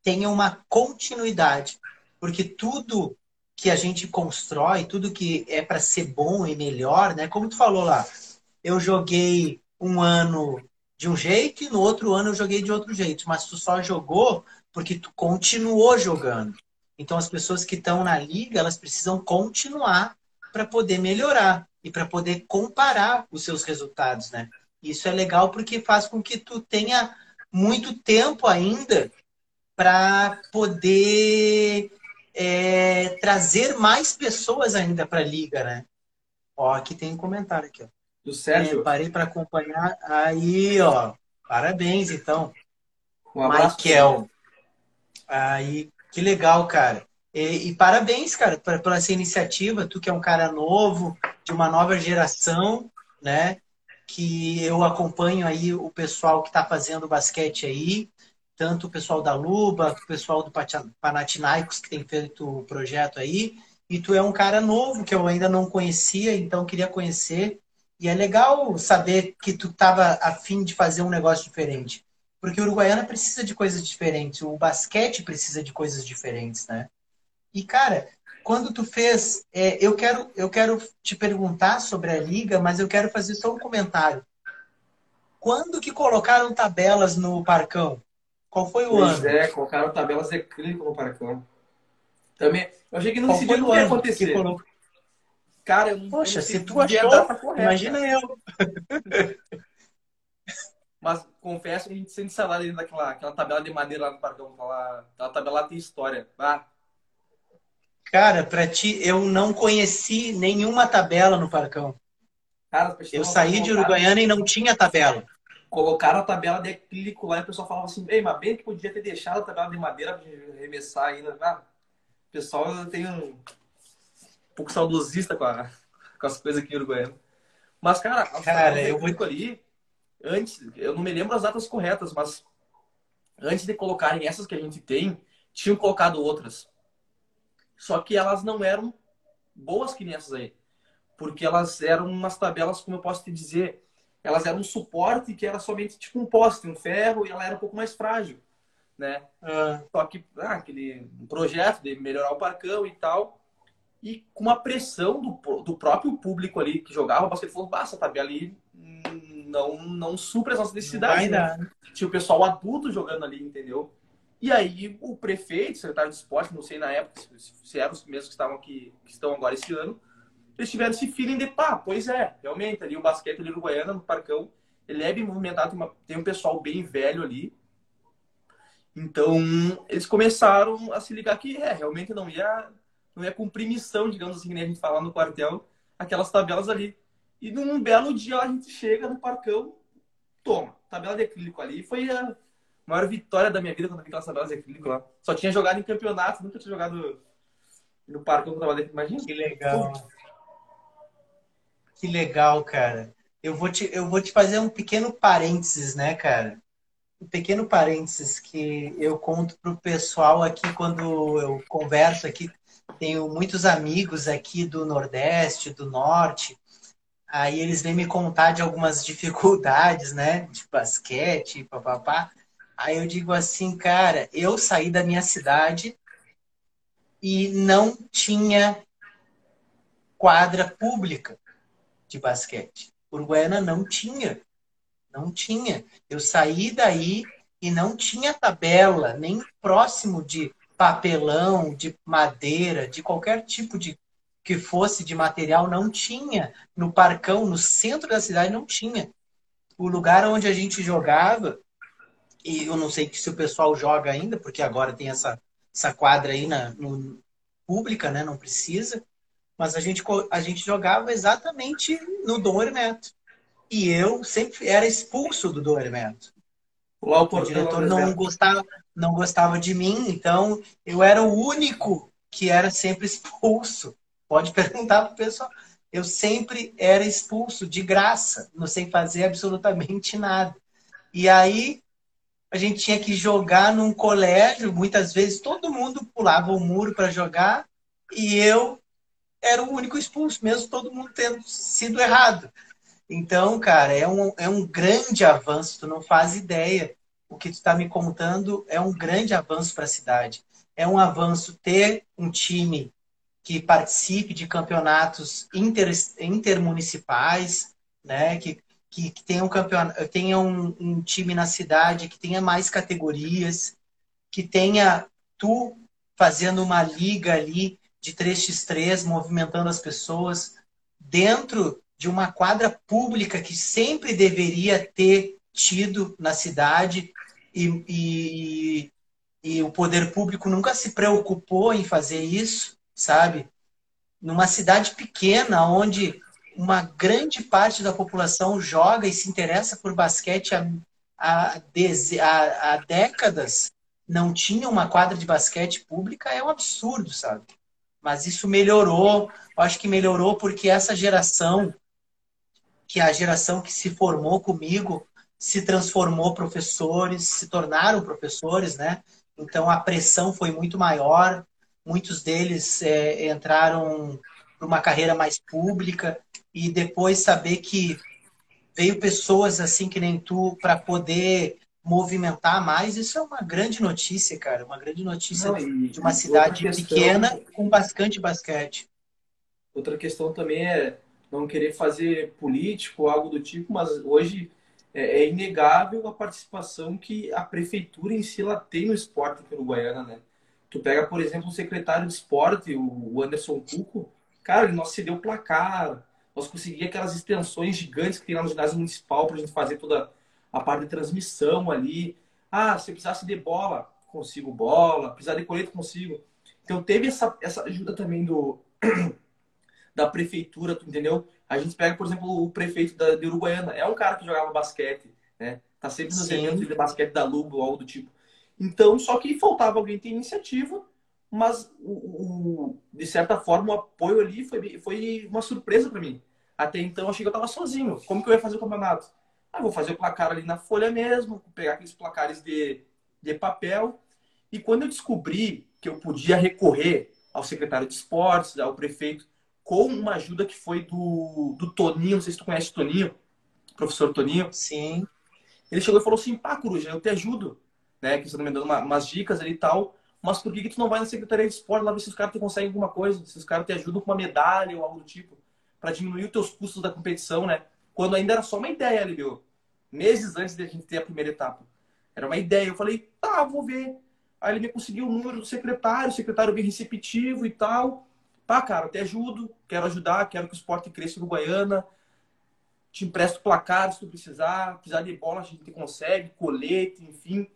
tenha uma continuidade. Porque tudo que a gente constrói, tudo que é para ser bom e melhor, né? Como tu falou lá, eu joguei um ano de um jeito e no outro ano eu joguei de outro jeito, mas tu só jogou porque tu continuou jogando. Então as pessoas que estão na liga, elas precisam continuar para poder melhorar e para poder comparar os seus resultados, né? Isso é legal porque faz com que tu tenha muito tempo ainda para poder é, trazer mais pessoas ainda para a liga, né? Ó, aqui tem um comentário aqui, ó. Do Sérgio. É, parei para acompanhar. Aí, ó. Parabéns, então. Um abraço. Michael. Aí, que legal, cara. E, e parabéns, cara, por, por essa iniciativa. Tu que é um cara novo, de uma nova geração, né? Que eu acompanho aí o pessoal que está fazendo basquete aí tanto o pessoal da Luba, o pessoal do Panathinaikos que tem feito o projeto aí, e tu é um cara novo que eu ainda não conhecia, então queria conhecer. E é legal saber que tu estava afim de fazer um negócio diferente. Porque o Uruguaiana precisa de coisas diferentes, o basquete precisa de coisas diferentes, né? E, cara, quando tu fez. É, eu, quero, eu quero te perguntar sobre a liga, mas eu quero fazer só um comentário. Quando que colocaram tabelas no Parcão? Qual foi o pois ano? é, colocaram tabelas acrílico no Paracão. Também, eu achei que não decidiu o que ia acontecer. Cara, eu não, Poxa, eu não se tu achou, imagina eu. Mas confesso que a gente sente salário dentro daquela aquela tabela de madeira lá no Parcão. Aquela, aquela tabela lá tem história. Ah. Cara, pra ti, eu não conheci nenhuma tabela no Parcão. Cara, eu saí de Uruguaiana e não tinha tabela colocaram a tabela de acrílico lá e o pessoal falava assim, ei, mas bem que podia ter deixado a tabela de madeira para arremessar ainda. Ah, o pessoal tem um, um pouco saudosista com, a, com as coisas aqui em Uruguaiana. Mas, cara, cara eu vou... ali, antes, eu não me lembro as datas corretas, mas antes de colocarem essas que a gente tem, tinham colocado outras. Só que elas não eram boas que nem essas aí. Porque elas eram umas tabelas, como eu posso te dizer, elas eram um suporte que era somente tipo um poste, um ferro, e ela era um pouco mais frágil, né? Ah. Só que ah, aquele projeto de melhorar o parcão e tal, e com uma pressão do, do próprio público ali que jogava basquete, falou, essa tabela ali não, não supra as nossas necessidades. Né? Tinha o pessoal adulto jogando ali, entendeu? E aí o prefeito, secretário de esporte, não sei na época se, eram os mesmos que estavam aqui, que estão agora esse ano, eles tiveram esse feeling de pá, pois é, realmente, ali o basquete ali no Goiânia, no Parcão, ele é bem movimentado, tem, uma, tem um pessoal bem velho ali. Então, eles começaram a se ligar que é, realmente não ia, não ia cumprir missão, digamos assim, que nem a gente fala no quartel, aquelas tabelas ali. E num belo dia a gente chega no Parcão, toma, tabela de acrílico ali. Foi a maior vitória da minha vida quando eu vi aquelas tabelas de acrílico lá. Só tinha jogado em campeonato, nunca tinha jogado no Parcão com tabela de acrílico. Imagina. Que legal. Que legal, cara. Eu vou, te, eu vou te fazer um pequeno parênteses, né, cara? Um pequeno parênteses que eu conto pro pessoal aqui quando eu converso aqui. Tenho muitos amigos aqui do Nordeste, do Norte, Aí eles vêm me contar de algumas dificuldades, né? De basquete, papapá. Aí eu digo assim, cara, eu saí da minha cidade e não tinha quadra pública de basquete. Uruguaiana não tinha. Não tinha. Eu saí daí e não tinha tabela, nem próximo de papelão, de madeira, de qualquer tipo de que fosse de material não tinha. No parcão, no centro da cidade, não tinha. O lugar onde a gente jogava, e eu não sei se o pessoal joga ainda, porque agora tem essa, essa quadra aí na no, pública, né? Não precisa. Mas a gente, a gente jogava exatamente no Dom Hermeto. E eu sempre era expulso do Dom Hermeto. O, o diretor não gostava, não gostava de mim, então eu era o único que era sempre expulso. Pode perguntar para o pessoal. Eu sempre era expulso de graça, não sem fazer absolutamente nada. E aí a gente tinha que jogar num colégio, muitas vezes todo mundo pulava o muro para jogar e eu era o único expulso, mesmo todo mundo tendo sido errado. Então, cara, é um, é um grande avanço, tu não faz ideia. O que tu está me contando é um grande avanço para a cidade. É um avanço ter um time que participe de campeonatos inter, intermunicipais, né? que, que, que tenha, um, campeonato, tenha um, um time na cidade, que tenha mais categorias, que tenha tu fazendo uma liga ali de 3x3, movimentando as pessoas dentro de uma quadra pública que sempre deveria ter tido na cidade e, e, e, o poder público nunca se preocupou em fazer isso sabe? Numa cidade pequena, onde uma grande parte da população joga e se interessa por basquete há, há, há, há décadas, não tinha uma quadra de basquete pública, é um absurdo, sabe? Mas isso melhorou, acho que melhorou porque essa geração, que é a geração que se formou comigo, se transformou professores, se tornaram professores, né? Então a pressão foi muito maior, Muitos deles é, entraram para uma carreira mais pública e depois saber que veio pessoas assim que nem tu para poder movimentar mais, isso é uma grande notícia, cara. Uma grande notícia Não, e, de uma cidade questão, pequena com bastante basquete. Outra questão também é não querer fazer político, algo do tipo, mas hoje é, é inegável a participação que a prefeitura em si ela tem no esporte aqui no Guaiana, né? Tu pega, por exemplo, o secretário de esporte, o Anderson Cuco, cara, ele nos cedeu placar, nós conseguimos aquelas extensões gigantes que tem lá no ginásio municipal para a gente fazer toda a parte de transmissão ali. Ah, se precisasse de bola, consigo bola, precisar de colete, consigo. Então teve essa, essa ajuda também do da prefeitura, tu entendeu? A gente pega, por exemplo, o prefeito da, de Uruguaiana, é um cara que jogava basquete, né? Tá sempre nos Sim. eventos de basquete da Lubo ou algo do tipo. Então, só que faltava alguém ter iniciativa, mas o, o, de certa forma o apoio ali foi, foi uma surpresa para mim. Até então, achei que eu estava sozinho. Como que eu ia fazer o campeonato? Ah, vou fazer o placar ali na folha mesmo, pegar aqueles placares de, de papel. E quando eu descobri que eu podia recorrer ao secretário de esportes, ao prefeito, com uma ajuda que foi do, do Toninho, não sei se tu conhece o Toninho, professor Toninho. Sim. Ele chegou e falou assim, pá, Coruja, eu te ajudo, né? Que você tá me dando uma, umas dicas ali e tal, mas por que, que tu não vai na Secretaria de Esporte lá ver se os caras te conseguem alguma coisa, se os caras te ajudam com uma medalha ou algo do tipo, para diminuir os teus custos da competição, né? Quando ainda era só uma ideia, meu. Meses antes de a gente ter a primeira etapa. Era uma ideia. Eu falei, tá, vou ver. Aí ele me conseguiu o número do secretário, o secretário bem receptivo e tal. Pá, cara, te ajudo, quero ajudar, quero que o esporte cresça no Guaiana. Te empresto placar se tu precisar. Precisar de bola, a gente consegue, colete, enfim.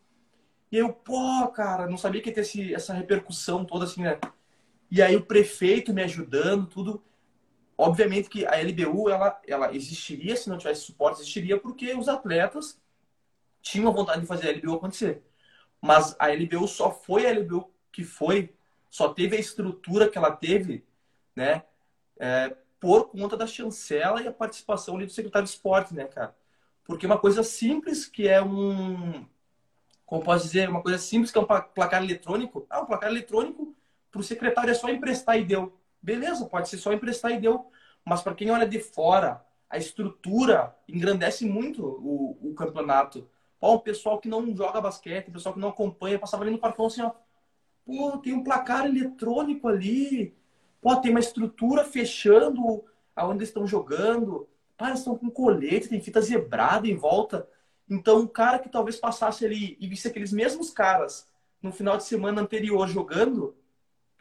E aí eu, pô, cara, não sabia que ia ter esse, essa repercussão toda assim, né? E aí o prefeito me ajudando, tudo. Obviamente que a LBU, ela, ela existiria se não tivesse suporte, existiria porque os atletas tinham vontade de fazer a LBU acontecer. Mas a LBU só foi a LBU que foi, só teve a estrutura que ela teve, né? É, por conta da chancela e a participação ali do secretário de esporte, né, cara? Porque uma coisa simples que é um, como posso dizer, uma coisa simples que é um placar eletrônico. Ah, um placar eletrônico para o secretário é só emprestar e deu. Beleza, pode ser só emprestar e deu. Mas para quem olha de fora, a estrutura engrandece muito o, o campeonato. Ó, o pessoal que não joga basquete, o pessoal que não acompanha, passava ali no parcão assim, ó. Pô, tem um placar eletrônico ali. Pô, tem uma estrutura fechando aonde eles estão jogando. Pá, eles estão com colete, tem fita zebrada em volta. Então, o cara que talvez passasse ali e visse aqueles mesmos caras no final de semana anterior jogando,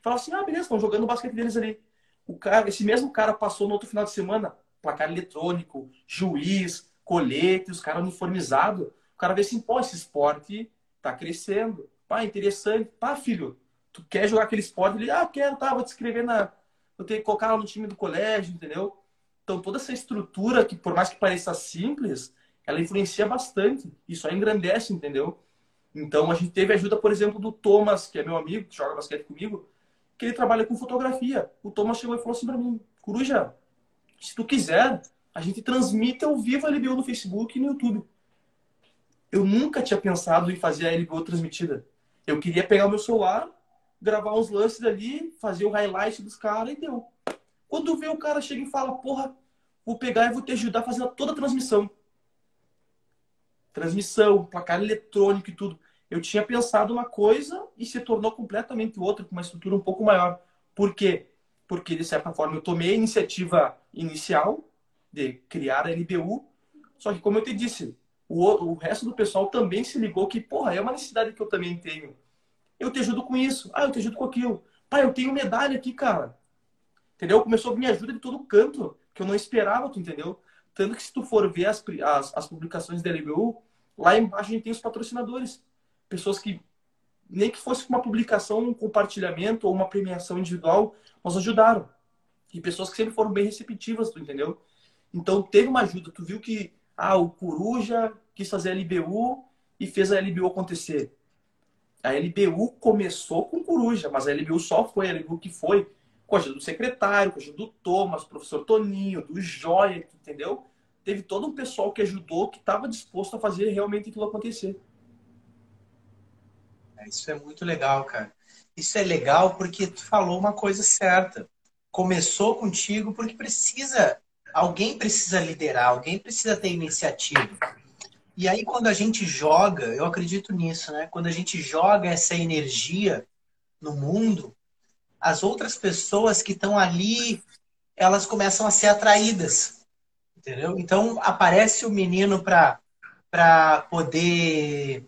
fala assim: ah, beleza, estão jogando o basquete deles ali. O cara, esse mesmo cara passou no outro final de semana, placar eletrônico, juiz, colete, os caras uniformizados. O cara vê assim, pô, esse esporte tá crescendo. Pá, interessante. Pá, filho, tu quer jogar aquele esporte? Ele, ah, quero, tá, vou te escrever na. Vou ter que colocar no time do colégio, entendeu? Então, toda essa estrutura, que por mais que pareça simples, ela influencia bastante. E só engrandece, entendeu? Então, a gente teve ajuda, por exemplo, do Thomas, que é meu amigo, que joga basquete comigo, que ele trabalha com fotografia. O Thomas chegou e falou assim para mim: Coruja, se tu quiser, a gente transmite ao vivo a LBO no Facebook e no YouTube eu nunca tinha pensado em fazer a LBO transmitida. Eu queria pegar o meu celular, gravar uns lances ali, fazer o highlight dos caras e deu. Quando vê o cara chega e fala, porra, vou pegar e vou te ajudar fazendo toda a transmissão. Transmissão, placar eletrônico e tudo. Eu tinha pensado uma coisa e se tornou completamente outra, com uma estrutura um pouco maior. Por quê? Porque, de certa forma, eu tomei a iniciativa inicial de criar a LBU, só que, como eu te disse, o, o resto do pessoal também se ligou que, porra, é uma necessidade que eu também tenho. Eu te ajudo com isso. Ah, eu te ajudo com aquilo. Pai, eu tenho medalha aqui, cara. Entendeu? Começou a vir ajuda de todo canto, que eu não esperava, tu entendeu? Tanto que se tu for ver as, as, as publicações da LBU, lá embaixo a gente tem os patrocinadores. Pessoas que, nem que fosse uma publicação, um compartilhamento ou uma premiação individual, nos ajudaram. E pessoas que sempre foram bem receptivas, tu entendeu? Então teve uma ajuda. Tu viu que ah, o Coruja quis fazer a LBU e fez a LBU acontecer. A LBU começou com Coruja, mas a LBU só foi a LBU que foi com a ajuda do secretário, com a ajuda do Thomas, do professor Toninho, do Joia, entendeu? Teve todo um pessoal que ajudou, que estava disposto a fazer realmente aquilo acontecer. É, isso é muito legal, cara. Isso é legal porque tu falou uma coisa certa. Começou contigo porque precisa alguém precisa liderar, alguém precisa ter iniciativa. E aí, quando a gente joga, eu acredito nisso, né? Quando a gente joga essa energia no mundo, as outras pessoas que estão ali, elas começam a ser atraídas, entendeu? Então, aparece o menino para poder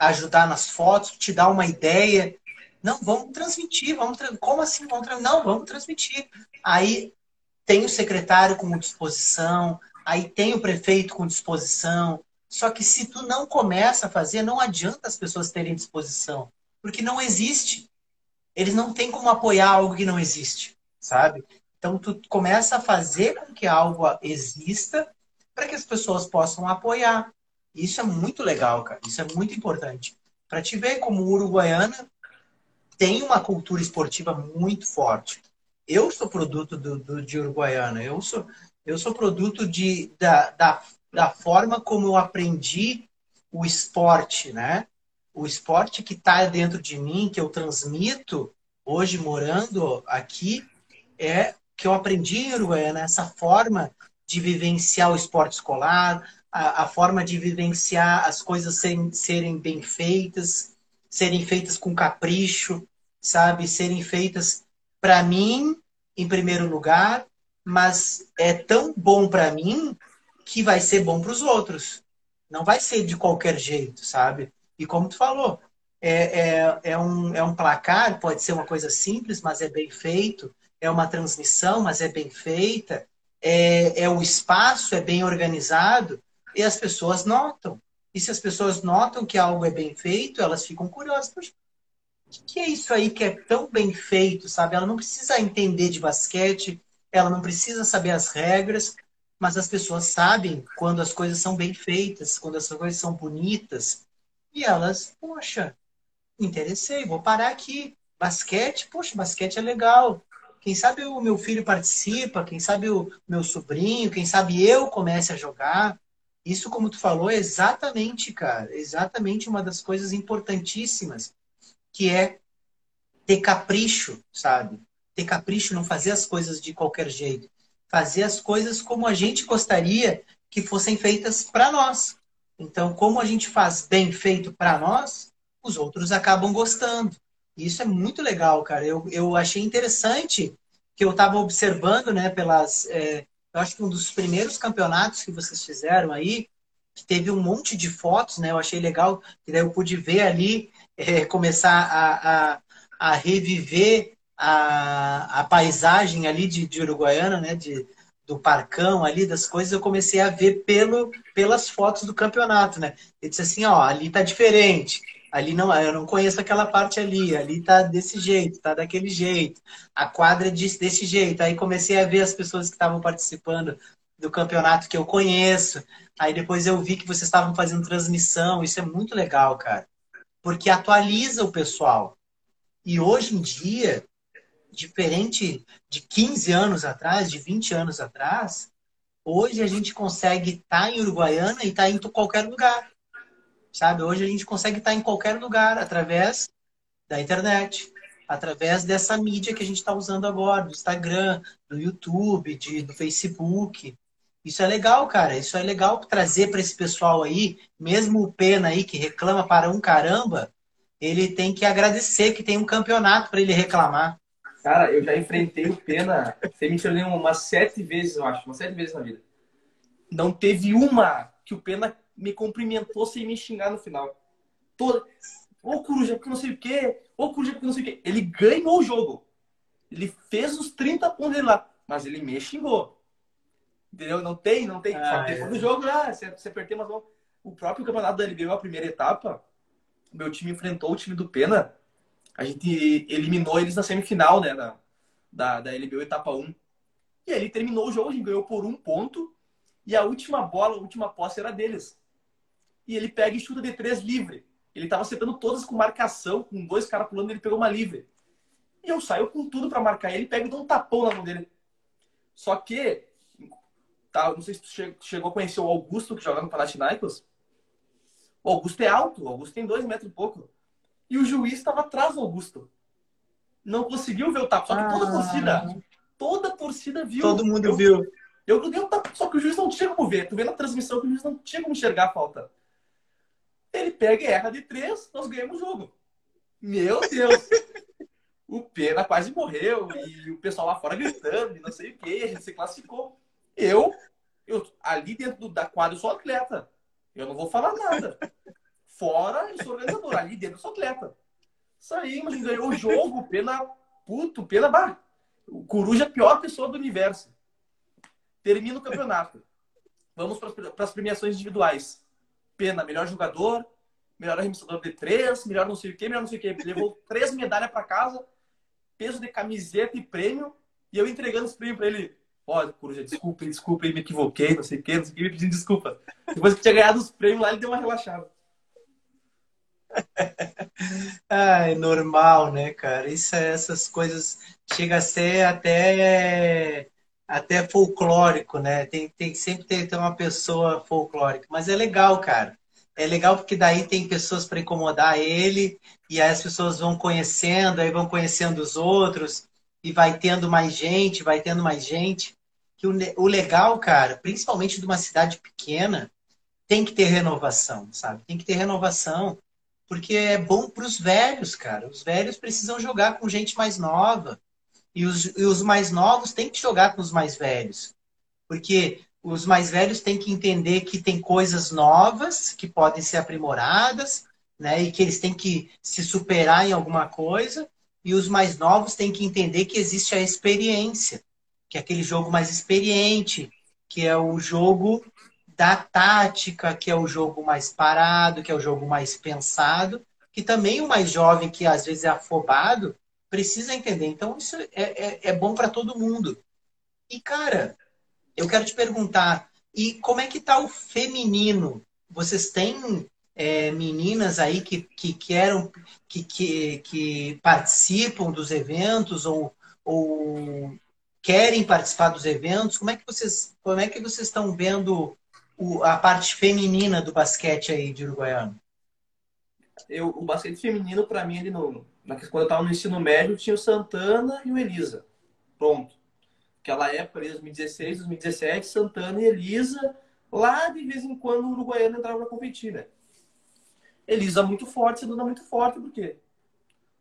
ajudar nas fotos, te dar uma ideia. Não, vamos transmitir, vamos tra... como assim vamos transmitir? Não, vamos transmitir. Aí tem o secretário com disposição, aí tem o prefeito com disposição. Só que se tu não começa a fazer, não adianta as pessoas terem disposição, porque não existe. Eles não têm como apoiar algo que não existe, sabe? Então tu começa a fazer com que algo exista para que as pessoas possam apoiar. Isso é muito legal, cara. Isso é muito importante. Para te ver como Uruguaiana tem uma cultura esportiva muito forte eu sou produto do, do, de Uruguaiana, eu sou, eu sou produto de, da, da da forma como eu aprendi o esporte, né? O esporte que está dentro de mim, que eu transmito hoje morando aqui, é que eu aprendi em Uruguaiana, essa forma de vivenciar o esporte escolar, a, a forma de vivenciar as coisas serem bem feitas, serem feitas com capricho, sabe? Serem feitas para mim, em primeiro lugar, mas é tão bom para mim que vai ser bom para os outros. Não vai ser de qualquer jeito, sabe? E como tu falou, é, é, é, um, é um placar, pode ser uma coisa simples, mas é bem feito. É uma transmissão, mas é bem feita. É, é o espaço, é bem organizado. E as pessoas notam. E se as pessoas notam que algo é bem feito, elas ficam curiosas. O que é isso aí que é tão bem feito, sabe? Ela não precisa entender de basquete, ela não precisa saber as regras, mas as pessoas sabem quando as coisas são bem feitas, quando as coisas são bonitas. E elas, poxa, interessei, vou parar aqui. Basquete, poxa, basquete é legal. Quem sabe o meu filho participa, quem sabe o meu sobrinho, quem sabe eu comece a jogar. Isso, como tu falou, é exatamente, cara, exatamente uma das coisas importantíssimas, que é ter capricho, sabe? Ter capricho, não fazer as coisas de qualquer jeito. Fazer as coisas como a gente gostaria que fossem feitas para nós. Então, como a gente faz bem feito para nós, os outros acabam gostando. Isso é muito legal, cara. Eu, eu achei interessante que eu estava observando, né, pelas, é, eu acho que um dos primeiros campeonatos que vocês fizeram aí, que teve um monte de fotos, né? Eu achei legal, que daí eu pude ver ali, é, começar a, a, a, reviver a, a paisagem ali de, de Uruguaiana, né? De, do parcão ali, das coisas, eu comecei a ver pelo, pelas fotos do campeonato, né? Eu disse assim, ó, ali tá diferente ali não, eu não conheço aquela parte ali, ali tá desse jeito, tá daquele jeito, a quadra diz desse jeito. Aí comecei a ver as pessoas que estavam participando do campeonato que eu conheço. Aí depois eu vi que vocês estavam fazendo transmissão, isso é muito legal, cara. Porque atualiza o pessoal. E hoje em dia, diferente de 15 anos atrás, de 20 anos atrás, hoje a gente consegue estar tá em Uruguaiana e estar tá em qualquer lugar sabe? Hoje a gente consegue estar em qualquer lugar através da internet, através dessa mídia que a gente está usando agora, do Instagram, do YouTube, de, do Facebook. Isso é legal, cara. Isso é legal trazer para esse pessoal aí, mesmo o Pena aí que reclama para um caramba, ele tem que agradecer que tem um campeonato para ele reclamar. Cara, eu já enfrentei o Pena, sem me umas sete vezes, eu acho, umas sete vezes na vida. Não teve uma que o Pena me cumprimentou sem me xingar no final. Toda. Ô, Coruja, porque não sei o quê. Ô, Coruja, porque não sei o quê. Ele ganhou o jogo. Ele fez os 30 pontos dele lá. Mas ele me xingou. Entendeu? Não tem, não tem. Ah, Só que é. jogo, ah, você, você perdeu, mas o próprio campeonato da LBU, a primeira etapa, o meu time enfrentou o time do Pena. A gente eliminou eles na semifinal, né? Da, da, da LBU etapa 1. E aí ele terminou o jogo, a gente ganhou por um ponto. E a última bola, a última posse era deles e ele pega e chuta de três livre. Ele estava acertando todas com marcação, com dois caras pulando, ele pegou uma livre. E eu saio com tudo para marcar ele, pega e dá um tapão na mão dele. Só que, tá, não sei se tu chegou a conhecer o Augusto, que joga no Panathinaikos. O Augusto é alto, o Augusto tem dois metros e pouco. E o juiz estava atrás do Augusto. Não conseguiu ver o tapa, só que toda a torcida, ah. toda a torcida viu. Todo mundo eu, viu. Eu, eu, tapa, só que o juiz não tinha como ver. Tu vê na transmissão que o juiz não tinha como enxergar a falta. Ele pega e erra de três, nós ganhamos o jogo. Meu Deus! o Pena quase morreu e o pessoal lá fora gritando e não sei o que, a gente se classificou. Eu, eu ali dentro do, da quadra, eu sou atleta. Eu não vou falar nada. Fora, eu sou organizador. Ali dentro, eu sou atleta. Saímos, ganhou o jogo. Pena, puto, pena, bah. O Coruja é a pior pessoa do universo. Termina o campeonato. Vamos para as premiações individuais. Pena, melhor jogador, melhor arremessador de três, melhor não sei o quê, melhor não sei o quê. Levou três medalhas para casa, peso de camiseta e prêmio, e eu entregando os prêmios para ele. Ó, oh, Coruja, desculpa, desculpa, me equivoquei, não sei o quê, não sei o quê, me pedindo desculpa. Depois que tinha ganhado os prêmios lá, ele deu uma relaxada. Ai, normal, né, cara? Isso, essas coisas chega a ser até até folclórico, né? Tem, tem sempre ter, ter uma pessoa folclórica. Mas é legal, cara. É legal porque daí tem pessoas para incomodar ele, e aí as pessoas vão conhecendo, aí vão conhecendo os outros, e vai tendo mais gente, vai tendo mais gente. Que o, o legal, cara, principalmente de uma cidade pequena, tem que ter renovação, sabe? Tem que ter renovação, porque é bom para os velhos, cara. Os velhos precisam jogar com gente mais nova. E os, e os mais novos têm que jogar com os mais velhos. Porque os mais velhos têm que entender que tem coisas novas que podem ser aprimoradas, né? E que eles têm que se superar em alguma coisa. E os mais novos têm que entender que existe a experiência, que é aquele jogo mais experiente, que é o jogo da tática, que é o jogo mais parado, que é o jogo mais pensado, que também o mais jovem, que às vezes é afobado, precisa entender. Então, isso é, é, é bom para todo mundo. E, cara, eu quero te perguntar, e como é que tá o feminino? Vocês têm é, meninas aí que, que que, que, que participam dos eventos ou, ou querem participar dos eventos? Como é que vocês, como é que vocês estão vendo o, a parte feminina do basquete aí de Uruguaiano? Eu, o basquete feminino, para mim, ele no, quando eu estava no ensino médio, tinha o Santana e o Elisa. Pronto. Aquela época, ali, 2016, 2017, Santana e Elisa, lá de vez em quando o Uruguaiano entrava para competir, né? Elisa muito forte, Santana muito forte, por quê?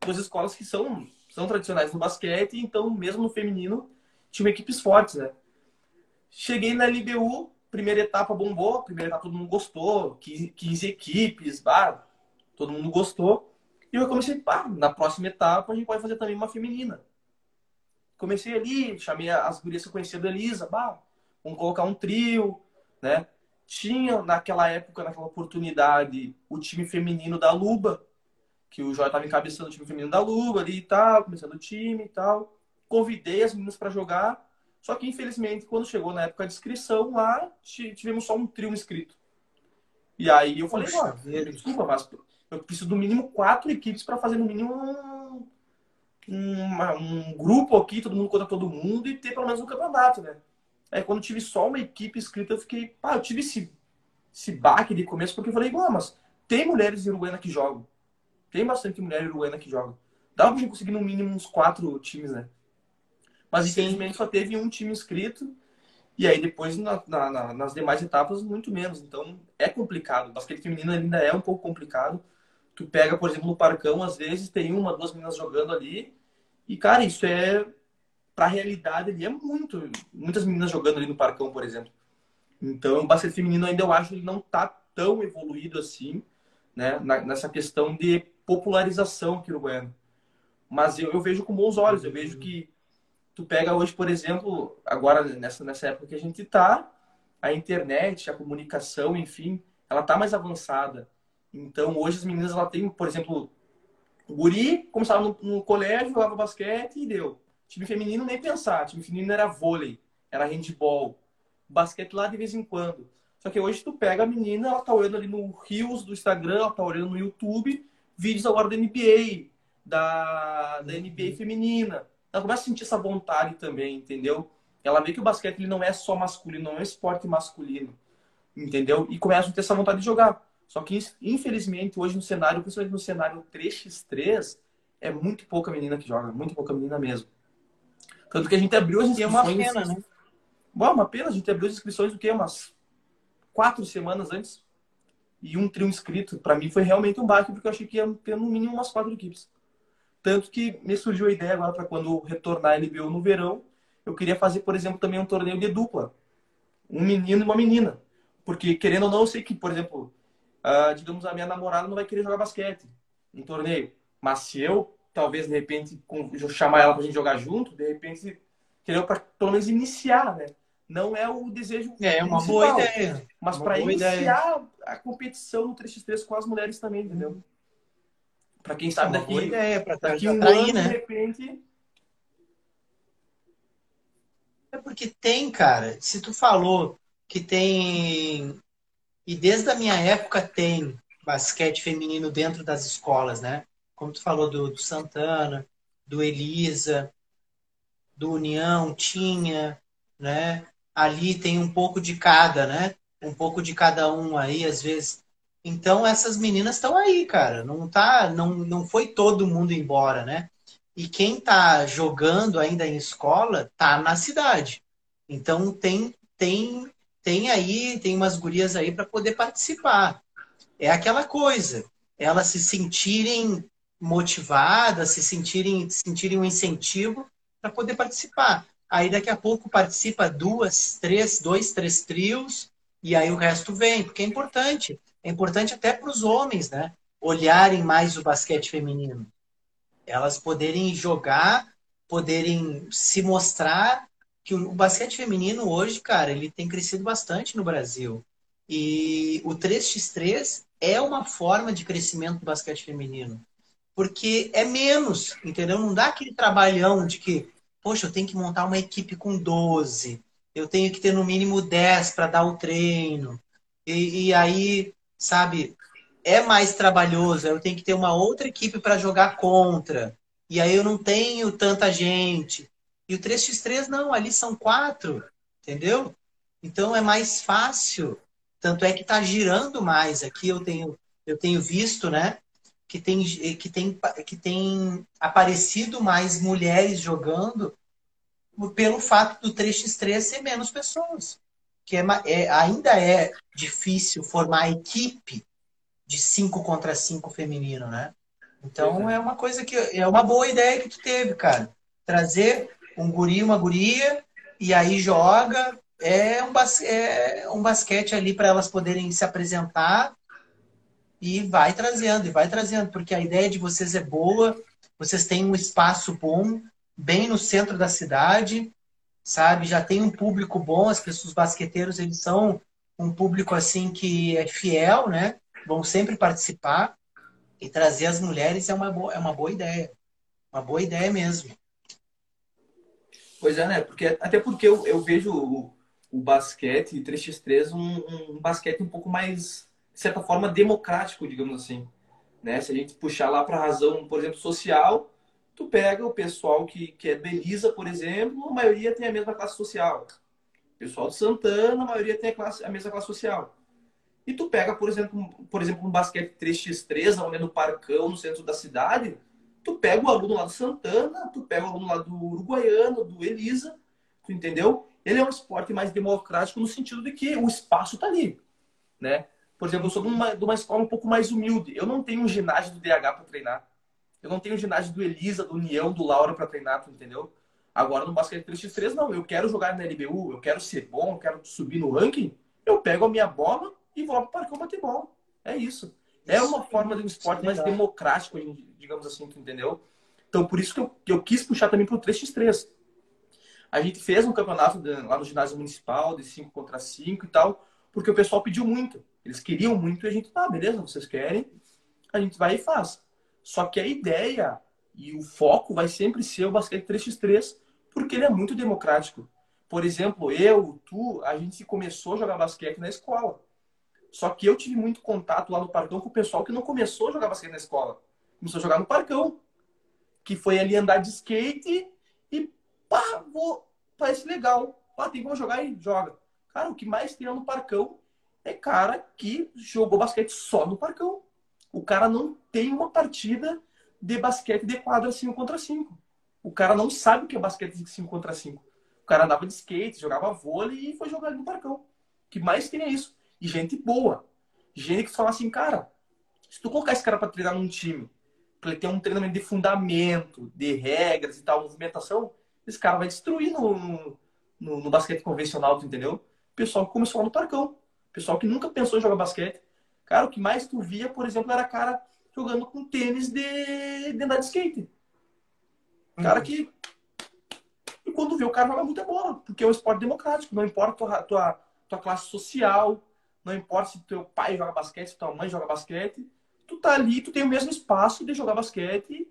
Duas escolas que são, são tradicionais no basquete, então, mesmo no feminino, tinham equipes fortes, né? Cheguei na LBU, primeira etapa bombou, primeira etapa todo mundo gostou, 15, 15 equipes, bah, todo mundo gostou. E eu comecei, pá, na próxima etapa a gente pode fazer também uma feminina. Comecei ali, chamei as gurias que eu conhecia da Elisa, bah, vamos colocar um trio, né? Tinha naquela época, naquela oportunidade, o time feminino da Luba, que o Joia estava encabeçando o time feminino da Luba ali e tal, começando o time e tal. Convidei as meninas para jogar, só que infelizmente, quando chegou na época de inscrição lá, tivemos só um trio inscrito. E aí eu falei, desculpa, mas eu preciso do mínimo quatro equipes para fazer no mínimo um, um, um, grupo aqui, todo mundo contra todo mundo e ter pelo menos um campeonato, né? Aí quando tive só uma equipe inscrita, eu fiquei, pá, eu tive esse, esse baque de começo, porque eu falei, ah, mas tem mulheres uruguaianas que jogam. Tem bastante mulher uruguaiana que joga. Dá pra gente conseguir no mínimo uns quatro times, né? Mas infelizmente só teve um time inscrito. E aí depois na, na, nas demais etapas, muito menos. Então é complicado. O basquete feminino ainda é um pouco complicado. Tu pega, por exemplo, no Parcão, às vezes tem uma, duas meninas jogando ali. E, cara, isso é. Pra realidade ali é muito. Muitas meninas jogando ali no Parcão, por exemplo. Então, o basquete feminino ainda eu acho que ele não tá tão evoluído assim, né? nessa questão de popularização aqui no Goiânia. Mas eu, eu vejo com bons olhos. Eu vejo que tu pega hoje, por exemplo, agora nessa, nessa época que a gente tá, a internet, a comunicação, enfim, ela tá mais avançada. Então, hoje as meninas, ela tem, por exemplo, o guri começava no, no colégio, jogava basquete e deu. Time feminino nem pensar, time feminino era vôlei, era handball, basquete lá de vez em quando. Só que hoje tu pega a menina, ela tá olhando ali no Rios do Instagram, ela tá olhando no YouTube, vídeos agora da NBA, da, da NBA feminina. Ela começa a sentir essa vontade também, entendeu? Ela vê que o basquete ele não é só masculino, não é um esporte masculino, entendeu? E começa a ter essa vontade de jogar. Só que, infelizmente, hoje no cenário, principalmente no cenário 3x3, é muito pouca menina que joga, muito pouca menina mesmo. Tanto que a gente abriu as inscrições. E é uma pena, né? Bom, uma pena, a gente abriu as inscrições do quê? Umas quatro semanas antes. E um trio inscrito. Para mim foi realmente um baque, porque eu achei que ia ter no mínimo umas quatro equipes. Tanto que me surgiu a ideia agora para quando retornar a LBO no verão, eu queria fazer, por exemplo, também um torneio de dupla. Um menino e uma menina. Porque, querendo ou não, eu sei que, por exemplo, uh, digamos, a minha namorada não vai querer jogar basquete em torneio. Mas se eu, talvez, de repente, chamar ela pra gente jogar junto, de repente, querer pra, pelo menos iniciar, né? Não é o desejo. É, é uma boa ideia. Mas para iniciar ideia. a competição no 3x3 com as mulheres também, entendeu? Para quem sabe é daqui, boa ideia, pra daqui um ano, né? de repente. É porque tem, cara. Se tu falou que tem e desde a minha época tem basquete feminino dentro das escolas, né? Como tu falou do, do Santana, do Elisa, do União, tinha, né? Ali tem um pouco de cada, né? Um pouco de cada um aí, às vezes. Então essas meninas estão aí, cara. Não tá, não, não foi todo mundo embora, né? E quem tá jogando ainda em escola tá na cidade. Então tem tem tem aí, tem umas gurias aí para poder participar. É aquela coisa, elas se sentirem motivadas, se sentirem, sentirem um incentivo para poder participar. Aí daqui a pouco participa duas, três, dois, três trios, e aí o resto vem, porque é importante. É importante até para os homens, né? Olharem mais o basquete feminino. Elas poderem jogar, poderem se mostrar que o basquete feminino hoje, cara, ele tem crescido bastante no Brasil. E o 3x3 é uma forma de crescimento do basquete feminino. Porque é menos, entendeu? Não dá aquele trabalhão de que, poxa, eu tenho que montar uma equipe com 12, eu tenho que ter no mínimo 10 para dar o treino. E, e, aí, sabe, é mais trabalhoso, eu tenho que ter uma outra equipe para jogar contra. E aí eu não tenho tanta gente. E o 3x3 não, ali são quatro, entendeu? Então é mais fácil. Tanto é que está girando mais. Aqui eu tenho, eu tenho visto, né? Que tem, que, tem, que tem aparecido mais mulheres jogando pelo fato do 3x3 ser menos pessoas. Que é, é, ainda é difícil formar equipe de 5 contra 5 feminino, né? Então é. é uma coisa que é uma boa ideia que tu teve, cara. Trazer um guri, uma guria, e aí joga. É um, bas é um basquete ali para elas poderem se apresentar e vai trazendo, e vai trazendo, porque a ideia de vocês é boa, vocês têm um espaço bom, bem no centro da cidade, sabe? Já tem um público bom, as pessoas, os basqueteiros, eles são um público assim que é fiel, né? Vão sempre participar e trazer as mulheres é uma boa, é uma boa ideia. Uma boa ideia mesmo. Pois é, né? Porque, até porque eu, eu vejo o, o basquete 3x3 um, um, basquete um pouco mais, de certa forma, democrático, digamos assim. Né? Se a gente puxar lá para a razão, por exemplo, social, tu pega o pessoal que, que é Belisa, por exemplo, a maioria tem a mesma classe social. O pessoal de Santana, a maioria tem a, classe, a mesma classe social. E tu pega, por exemplo, por exemplo, um basquete 3x3, onde é no Parcão, no centro da cidade, Tu pega o aluno lá do Santana, tu pega o aluno lá do Uruguaiano, do Elisa, tu entendeu? Ele é um esporte mais democrático no sentido de que o espaço tá ali, né? Por exemplo, eu sou de uma, de uma escola um pouco mais humilde. Eu não tenho um ginásio do DH para treinar. Eu não tenho ginásio do Elisa, do União, do Laura para treinar, tu entendeu? Agora no basquete 3x3, não. Eu quero jogar na LBU, eu quero ser bom, eu quero subir no ranking. Eu pego a minha bola e vou lá pro parque bater bola. É isso. É uma forma de um esporte mais democrático, digamos assim, entendeu? Então, por isso que eu, que eu quis puxar também para o 3x3. A gente fez um campeonato lá no ginásio municipal, de 5 contra 5 e tal, porque o pessoal pediu muito. Eles queriam muito e a gente, tá, beleza, vocês querem, a gente vai e faz. Só que a ideia e o foco vai sempre ser o basquete 3x3, porque ele é muito democrático. Por exemplo, eu, tu, a gente começou a jogar basquete na escola. Só que eu tive muito contato lá no Parcão com o pessoal que não começou a jogar basquete na escola. Começou a jogar no Parcão. Que foi ali andar de skate e pá, vou, parece legal. Pá, tem como jogar e joga. Cara, o que mais tem no Parcão é cara que jogou basquete só no Parcão. O cara não tem uma partida de basquete de quadra 5 contra 5. O cara não sabe o que é basquete de 5 contra 5. O cara andava de skate, jogava vôlei e foi jogar no Parcão. O que mais tem é isso e gente boa. Gente que fala assim, cara, se tu colocar esse cara para treinar num time, para ele ter um treinamento de fundamento, de regras e tal, movimentação, esse cara vai destruir no, no, no basquete convencional, entendeu? Pessoal que começou lá no Parcão. Pessoal que nunca pensou em jogar basquete. Cara, o que mais tu via, por exemplo, era cara jogando com tênis de, de andar de skate. Cara uhum. que. E quando vê, o cara joga muita bola, porque é um esporte democrático, não importa tua, tua, tua classe social, não importa se teu pai joga basquete, se tua mãe joga basquete, tu tá ali, tu tem o mesmo espaço de jogar basquete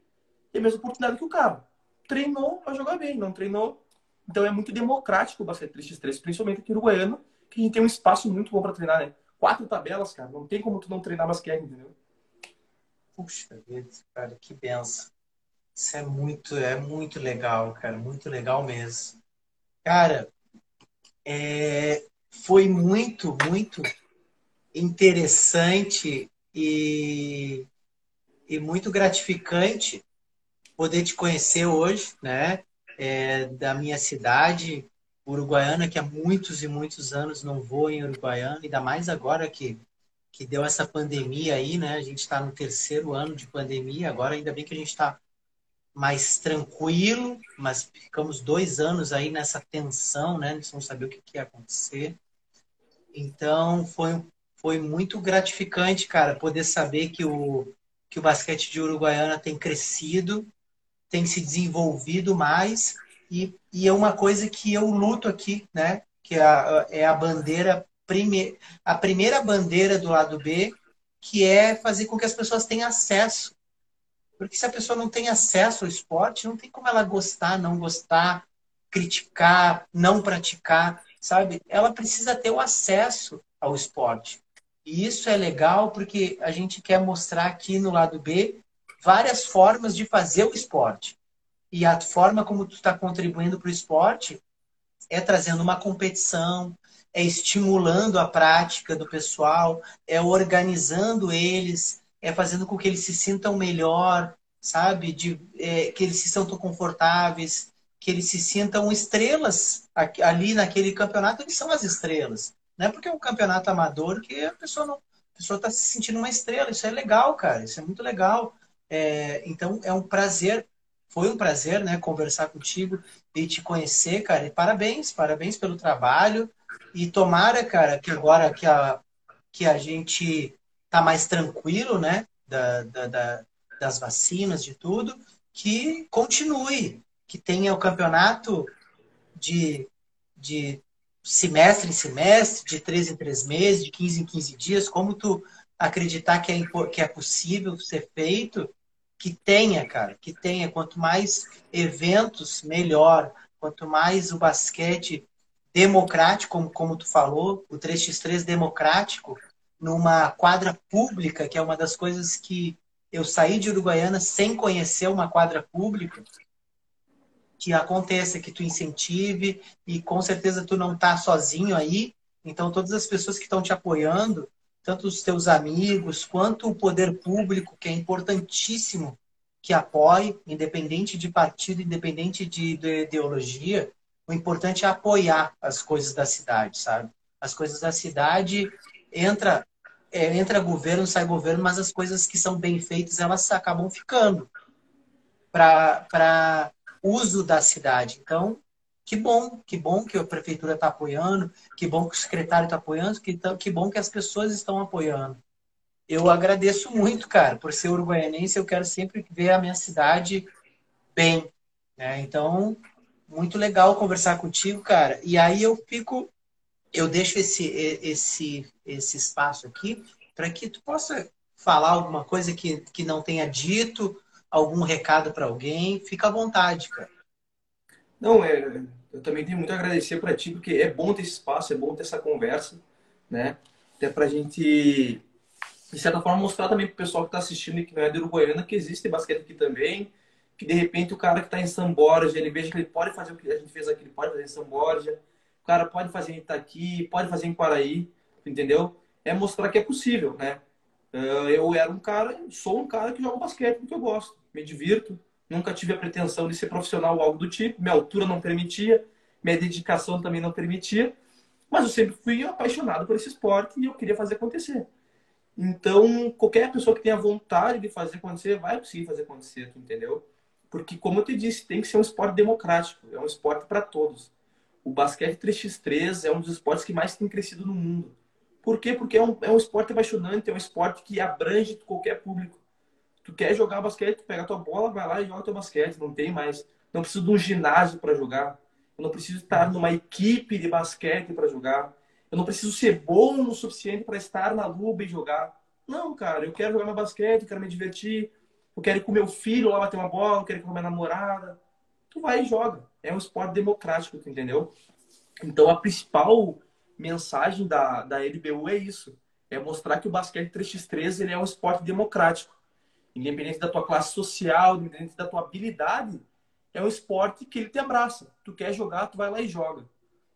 e a mesma oportunidade que o cara. Treinou, vai jogar bem, não treinou. Então é muito democrático o basquete 3x3, principalmente aqui no Goiânia, que a gente tem um espaço muito bom para treinar, né? Quatro tabelas, cara, não tem como tu não treinar basquete, entendeu? Puxa vida, cara, que benção. Isso é muito, é muito legal, cara, muito legal mesmo. Cara, É, foi muito, muito interessante e, e muito gratificante poder te conhecer hoje, né? É, da minha cidade, Uruguaiana, que há muitos e muitos anos não vou em Uruguaiana, ainda mais agora que, que deu essa pandemia aí, né? A gente está no terceiro ano de pandemia, agora ainda bem que a gente está mais tranquilo, mas ficamos dois anos aí nessa tensão, né? Não saber o que, que ia acontecer. Então, foi, foi muito gratificante, cara, poder saber que o, que o basquete de Uruguaiana tem crescido, tem se desenvolvido mais, e, e é uma coisa que eu luto aqui, né? Que é a, é a bandeira, prime, a primeira bandeira do lado B, que é fazer com que as pessoas tenham acesso porque se a pessoa não tem acesso ao esporte, não tem como ela gostar, não gostar, criticar, não praticar, sabe? Ela precisa ter o acesso ao esporte. E isso é legal porque a gente quer mostrar aqui no lado B várias formas de fazer o esporte. E a forma como tu está contribuindo para o esporte é trazendo uma competição, é estimulando a prática do pessoal, é organizando eles, é fazendo com que eles se sintam melhor, sabe? De, é, que eles se sintam confortáveis, que eles se sintam estrelas ali naquele campeonato, eles são as estrelas. Não é porque é um campeonato amador que a pessoa não. A pessoa está se sentindo uma estrela. Isso é legal, cara. Isso é muito legal. É, então é um prazer, foi um prazer, né, conversar contigo e te conhecer, cara. E parabéns, parabéns pelo trabalho. E tomara, cara, que agora que a, que a gente tá mais tranquilo, né? Da, da, da, das vacinas, de tudo, que continue, que tenha o campeonato de, de semestre em semestre, de três em três meses, de 15 em 15 dias, como tu acreditar que é, que é possível ser feito, que tenha, cara, que tenha. Quanto mais eventos, melhor. Quanto mais o basquete democrático, como, como tu falou, o 3x3 democrático, numa quadra pública, que é uma das coisas que eu saí de Uruguaiana sem conhecer uma quadra pública, que aconteça, que tu incentive e com certeza tu não tá sozinho aí. Então todas as pessoas que estão te apoiando, tanto os teus amigos quanto o poder público, que é importantíssimo que apoie, independente de partido, independente de, de ideologia, o importante é apoiar as coisas da cidade, sabe? As coisas da cidade entra é, entra governo, sai governo, mas as coisas que são bem feitas, elas acabam ficando para uso da cidade. Então, que bom, que bom que a prefeitura está apoiando, que bom que o secretário está apoiando, que, que bom que as pessoas estão apoiando. Eu agradeço muito, cara, por ser uruguaianense, eu quero sempre ver a minha cidade bem. Né? Então, muito legal conversar contigo, cara. E aí eu fico eu deixo esse, esse, esse espaço aqui para que tu possa falar alguma coisa que, que não tenha dito, algum recado para alguém. Fica à vontade, cara. Não, é, eu também tenho muito a agradecer para ti, porque é bom ter esse espaço, é bom ter essa conversa, né? Até para a gente, de certa forma, mostrar também para o pessoal que está assistindo e que não é de Uruguaiana que existe basquete aqui também, que de repente o cara que está em São ele veja que ele pode fazer o que a gente fez aqui, ele pode fazer em São o cara pode fazer em Itaqui, pode fazer em Paraí, entendeu? É mostrar que é possível, né? Ah, eu era um cara, sou um cara que joga basquete porque eu gosto, me divirto. Nunca tive a pretensão de ser profissional ou algo do tipo. Minha altura não permitia, minha dedicação também não permitia. Mas eu sempre fui apaixonado por esse esporte e eu queria fazer acontecer. Então, qualquer pessoa que tenha vontade de fazer acontecer, vai conseguir fazer acontecer, entendeu? Porque, como eu te disse, tem que ser um esporte democrático, é um esporte para todos o basquete 3x3 é um dos esportes que mais tem crescido no mundo. Por quê? Porque é um, é um esporte apaixonante, é um esporte que abrange qualquer público. Tu quer jogar basquete, tu pega a tua bola, vai lá e joga teu basquete. Não tem mais. Não preciso de um ginásio para jogar. Eu não preciso estar numa equipe de basquete para jogar. Eu não preciso ser bom o suficiente para estar na luba e jogar. Não, cara, eu quero jogar meu basquete, eu quero me divertir. Eu quero ir com meu filho lá bater uma bola, eu quero ir com minha namorada. Tu vai e joga é um esporte democrático, entendeu? Então a principal mensagem da, da LBU é isso. É mostrar que o basquete 3x3 ele é um esporte democrático. Independente da tua classe social, independente da tua habilidade, é um esporte que ele te abraça. Tu quer jogar, tu vai lá e joga.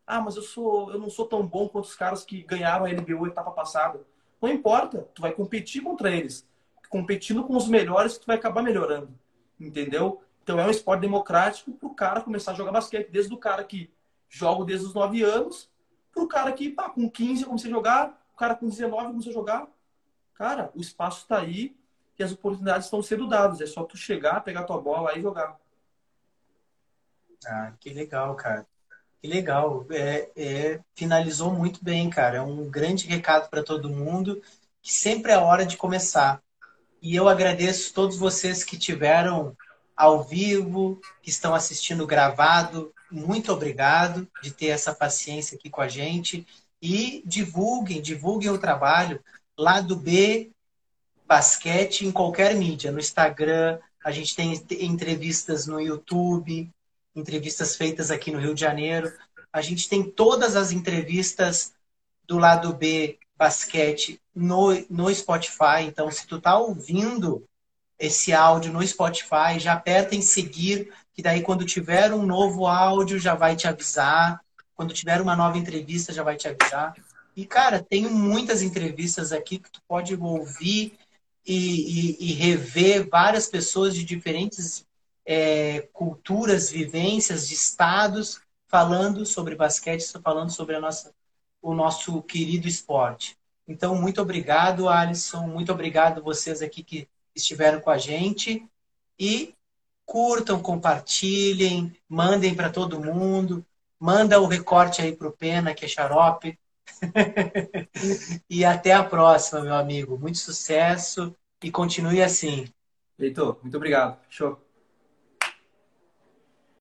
Ah, mas eu sou, eu não sou tão bom quanto os caras que ganharam a LBO etapa passada. Não importa, tu vai competir contra eles. Competindo com os melhores, tu vai acabar melhorando. Entendeu? Então é um esporte democrático para o cara começar a jogar basquete. Desde o cara que joga desde os 9 anos, para o cara que pá, com 15 comecei a jogar, o cara com 19 começou a jogar. Cara, o espaço está aí e as oportunidades estão sendo dadas. É só tu chegar, pegar tua bola e jogar. Ah, que legal, cara. Que legal. É, é, finalizou muito bem, cara. É um grande recado para todo mundo que sempre é hora de começar. E eu agradeço todos vocês que tiveram ao vivo, que estão assistindo gravado. Muito obrigado de ter essa paciência aqui com a gente. E divulguem, divulguem o trabalho lá do B Basquete em qualquer mídia, no Instagram, a gente tem entrevistas no YouTube, entrevistas feitas aqui no Rio de Janeiro. A gente tem todas as entrevistas do lado B basquete no, no Spotify. Então, se tu tá ouvindo esse áudio no Spotify, já aperta em seguir, que daí quando tiver um novo áudio já vai te avisar. Quando tiver uma nova entrevista já vai te avisar. E, cara, tem muitas entrevistas aqui que tu pode ouvir e, e, e rever várias pessoas de diferentes é, culturas, vivências, de estados, falando sobre basquete, falando sobre a nossa, o nosso querido esporte. Então, muito obrigado, Alisson. Muito obrigado vocês aqui que estiveram com a gente. E curtam, compartilhem, mandem para todo mundo. Manda o recorte aí para o Pena, que é xarope. e até a próxima, meu amigo. Muito sucesso e continue assim. Heitor, muito obrigado. Show.